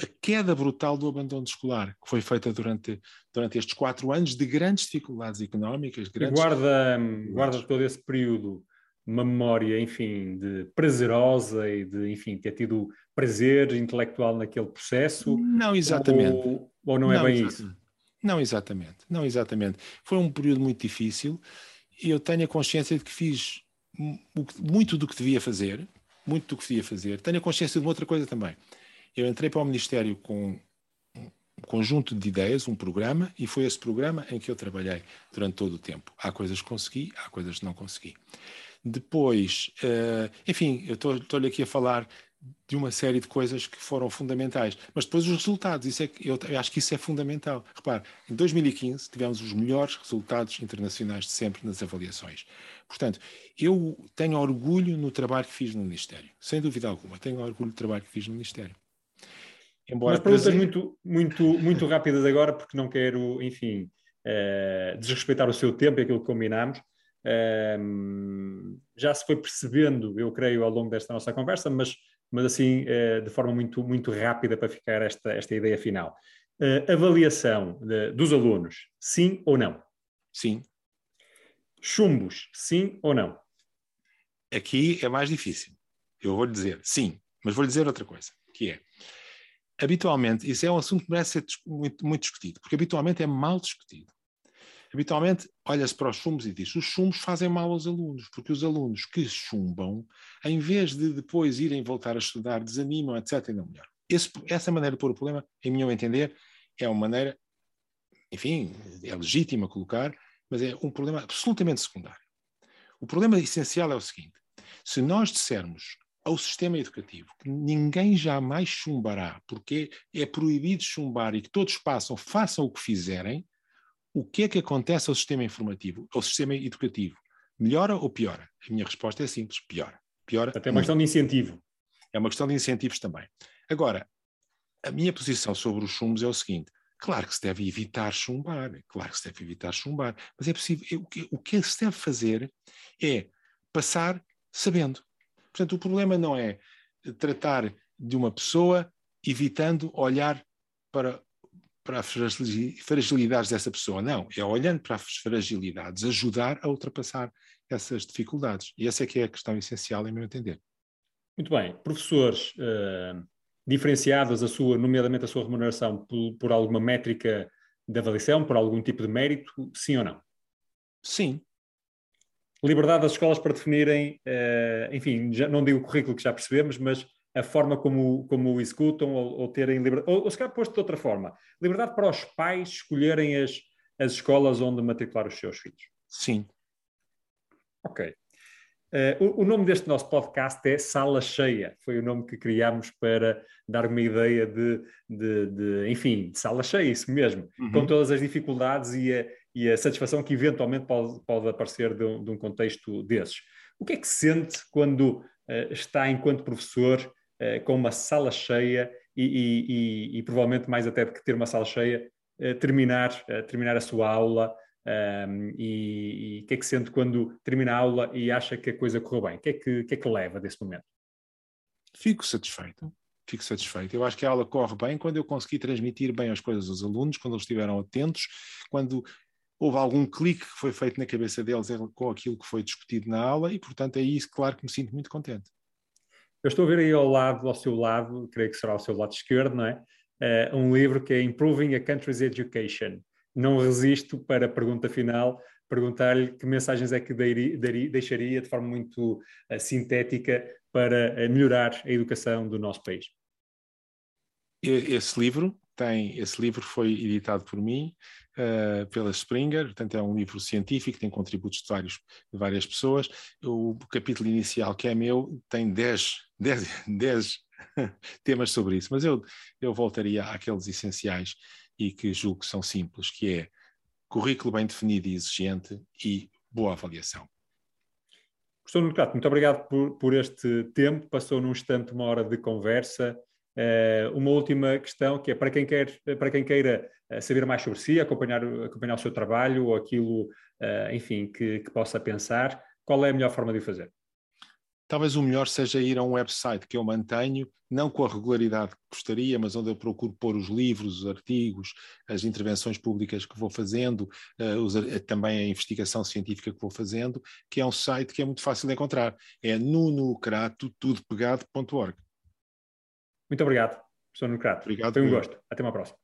a queda brutal do abandono escolar, que foi feita durante, durante estes quatro anos de grandes dificuldades económicas. Grandes... Guarda, guarda todo esse período uma memória, enfim, de prazerosa e de, enfim, ter tido prazer intelectual naquele processo? Não exatamente. Ou, ou não é não bem exatamente. isso? Não exatamente, não exatamente. Foi um período muito difícil e eu tenho a consciência de que fiz muito do que devia fazer, muito do que devia fazer. Tenho a consciência de uma outra coisa também. Eu entrei para o Ministério com um conjunto de ideias, um programa, e foi esse programa em que eu trabalhei durante todo o tempo. Há coisas que consegui, há coisas que não consegui. Depois, uh, enfim, eu estou-lhe aqui a falar de uma série de coisas que foram fundamentais. Mas depois os resultados, isso é, eu, eu acho que isso é fundamental. Repare, em 2015 tivemos os melhores resultados internacionais de sempre nas avaliações. Portanto, eu tenho orgulho no trabalho que fiz no Ministério, sem dúvida alguma. Tenho orgulho do trabalho que fiz no Ministério. Embora Mas perguntas muito, muito, muito rápidas agora, porque não quero, enfim, uh, desrespeitar o seu tempo e aquilo que combinámos. Um, já se foi percebendo, eu creio, ao longo desta nossa conversa, mas, mas assim, uh, de forma muito, muito rápida para ficar esta, esta ideia final. Uh, avaliação de, dos alunos, sim ou não? Sim. Chumbos, sim ou não? Aqui é mais difícil. Eu vou lhe dizer sim, mas vou lhe dizer outra coisa, que é, habitualmente, isso é um assunto que merece ser muito, muito discutido, porque habitualmente é mal discutido habitualmente olha-se para os chumbos e diz: os chumbos fazem mal aos alunos, porque os alunos que chumbam, em vez de depois irem voltar a estudar, desanimam, etc., e não melhoram. Esse, essa maneira de pôr o problema, em meu entender, é uma maneira, enfim, é legítima colocar, mas é um problema absolutamente secundário. O problema essencial é o seguinte: se nós dissermos ao sistema educativo que ninguém jamais chumbará, porque é proibido chumbar e que todos passam, façam o que fizerem, o que é que acontece ao sistema informativo, ao sistema educativo? Melhora ou piora? A minha resposta é simples: piora. piora Até uma questão de incentivo. É uma questão de incentivos também. Agora, a minha posição sobre os chumos é o seguinte: claro que se deve evitar chumbar, claro que se deve evitar chumbar, mas é possível. O que, o que se deve fazer é passar sabendo. Portanto, o problema não é tratar de uma pessoa evitando olhar para, para as fragilidades dessa pessoa. Não, é olhando para as fragilidades, ajudar a ultrapassar essas dificuldades. E essa é que é a questão essencial, em meu entender. Muito bem. Professores, uh, diferenciados a sua, nomeadamente a sua remuneração por, por alguma métrica de avaliação, por algum tipo de mérito, sim ou não? Sim. Liberdade das escolas para definirem, uh, enfim, já, não digo o currículo que já percebemos, mas a forma como, como o executam ou, ou terem liberdade, ou, ou se calhar posto de outra forma, liberdade para os pais escolherem as, as escolas onde matricular os seus filhos. Sim. Ok. Uh, o, o, nome deste nosso podcast é Sala Cheia. Foi o nome que criámos para dar uma ideia de, de, de enfim, de sala cheia, isso mesmo, uhum. com todas as dificuldades e a, e a satisfação que eventualmente pode, pode aparecer de um, de um, contexto desses. O que é que sente quando uh, está, enquanto professor, uh, com uma sala cheia e, e, e, e, provavelmente mais até do que ter uma sala cheia, terminar, terminar a sua aula um, e o que é que sente quando termina a aula e acha que a coisa correu bem? O que é que, que, é que leva desse momento? Fico satisfeito. Fico satisfeito. Eu acho que a aula corre bem quando eu consegui transmitir bem as coisas aos alunos, quando eles estiveram atentos, quando houve algum clique que foi feito na cabeça deles com aquilo que foi discutido na aula e, portanto, é isso, claro, que me sinto muito contente. Eu estou a ver aí ao lado, ao seu lado, creio que será ao seu lado esquerdo, não é? Uh, um livro que é Improving a Country's Education não resisto para a pergunta final, perguntar-lhe que mensagens é que deixaria de forma muito uh, sintética para uh, melhorar a educação do nosso país. Esse livro tem, esse livro foi editado por mim, uh, pela Springer, portanto é um livro científico, tem contributos de, vários, de várias pessoas. O capítulo inicial, que é meu, tem 10, 10, 10 temas sobre isso, mas eu, eu voltaria àqueles essenciais e que julgo que são simples, que é currículo bem definido e exigente e boa avaliação. Professor Nuno muito obrigado por, por, este tempo. Passou num instante uma hora de conversa. Uh, uma última questão que é para quem, quer, para quem queira eh, saber mais sobre si, acompanhar, acompanhar o seu trabalho ou aquilo, uh, enfim, que, que possa pensar, qual é a melhor forma de o fazer? Talvez o melhor seja ir a um website que eu mantenho, não com a regularidade que gostaria, mas onde eu procuro pôr os livros, os artigos, as intervenções públicas que vou fazendo, uh, os, também a investigação científica que vou fazendo, que é um site que é muito fácil de encontrar. É nunocrato.tudopegado.org. Muito obrigado, professor Nucrato. Obrigado. Foi um gosto. Até uma próxima.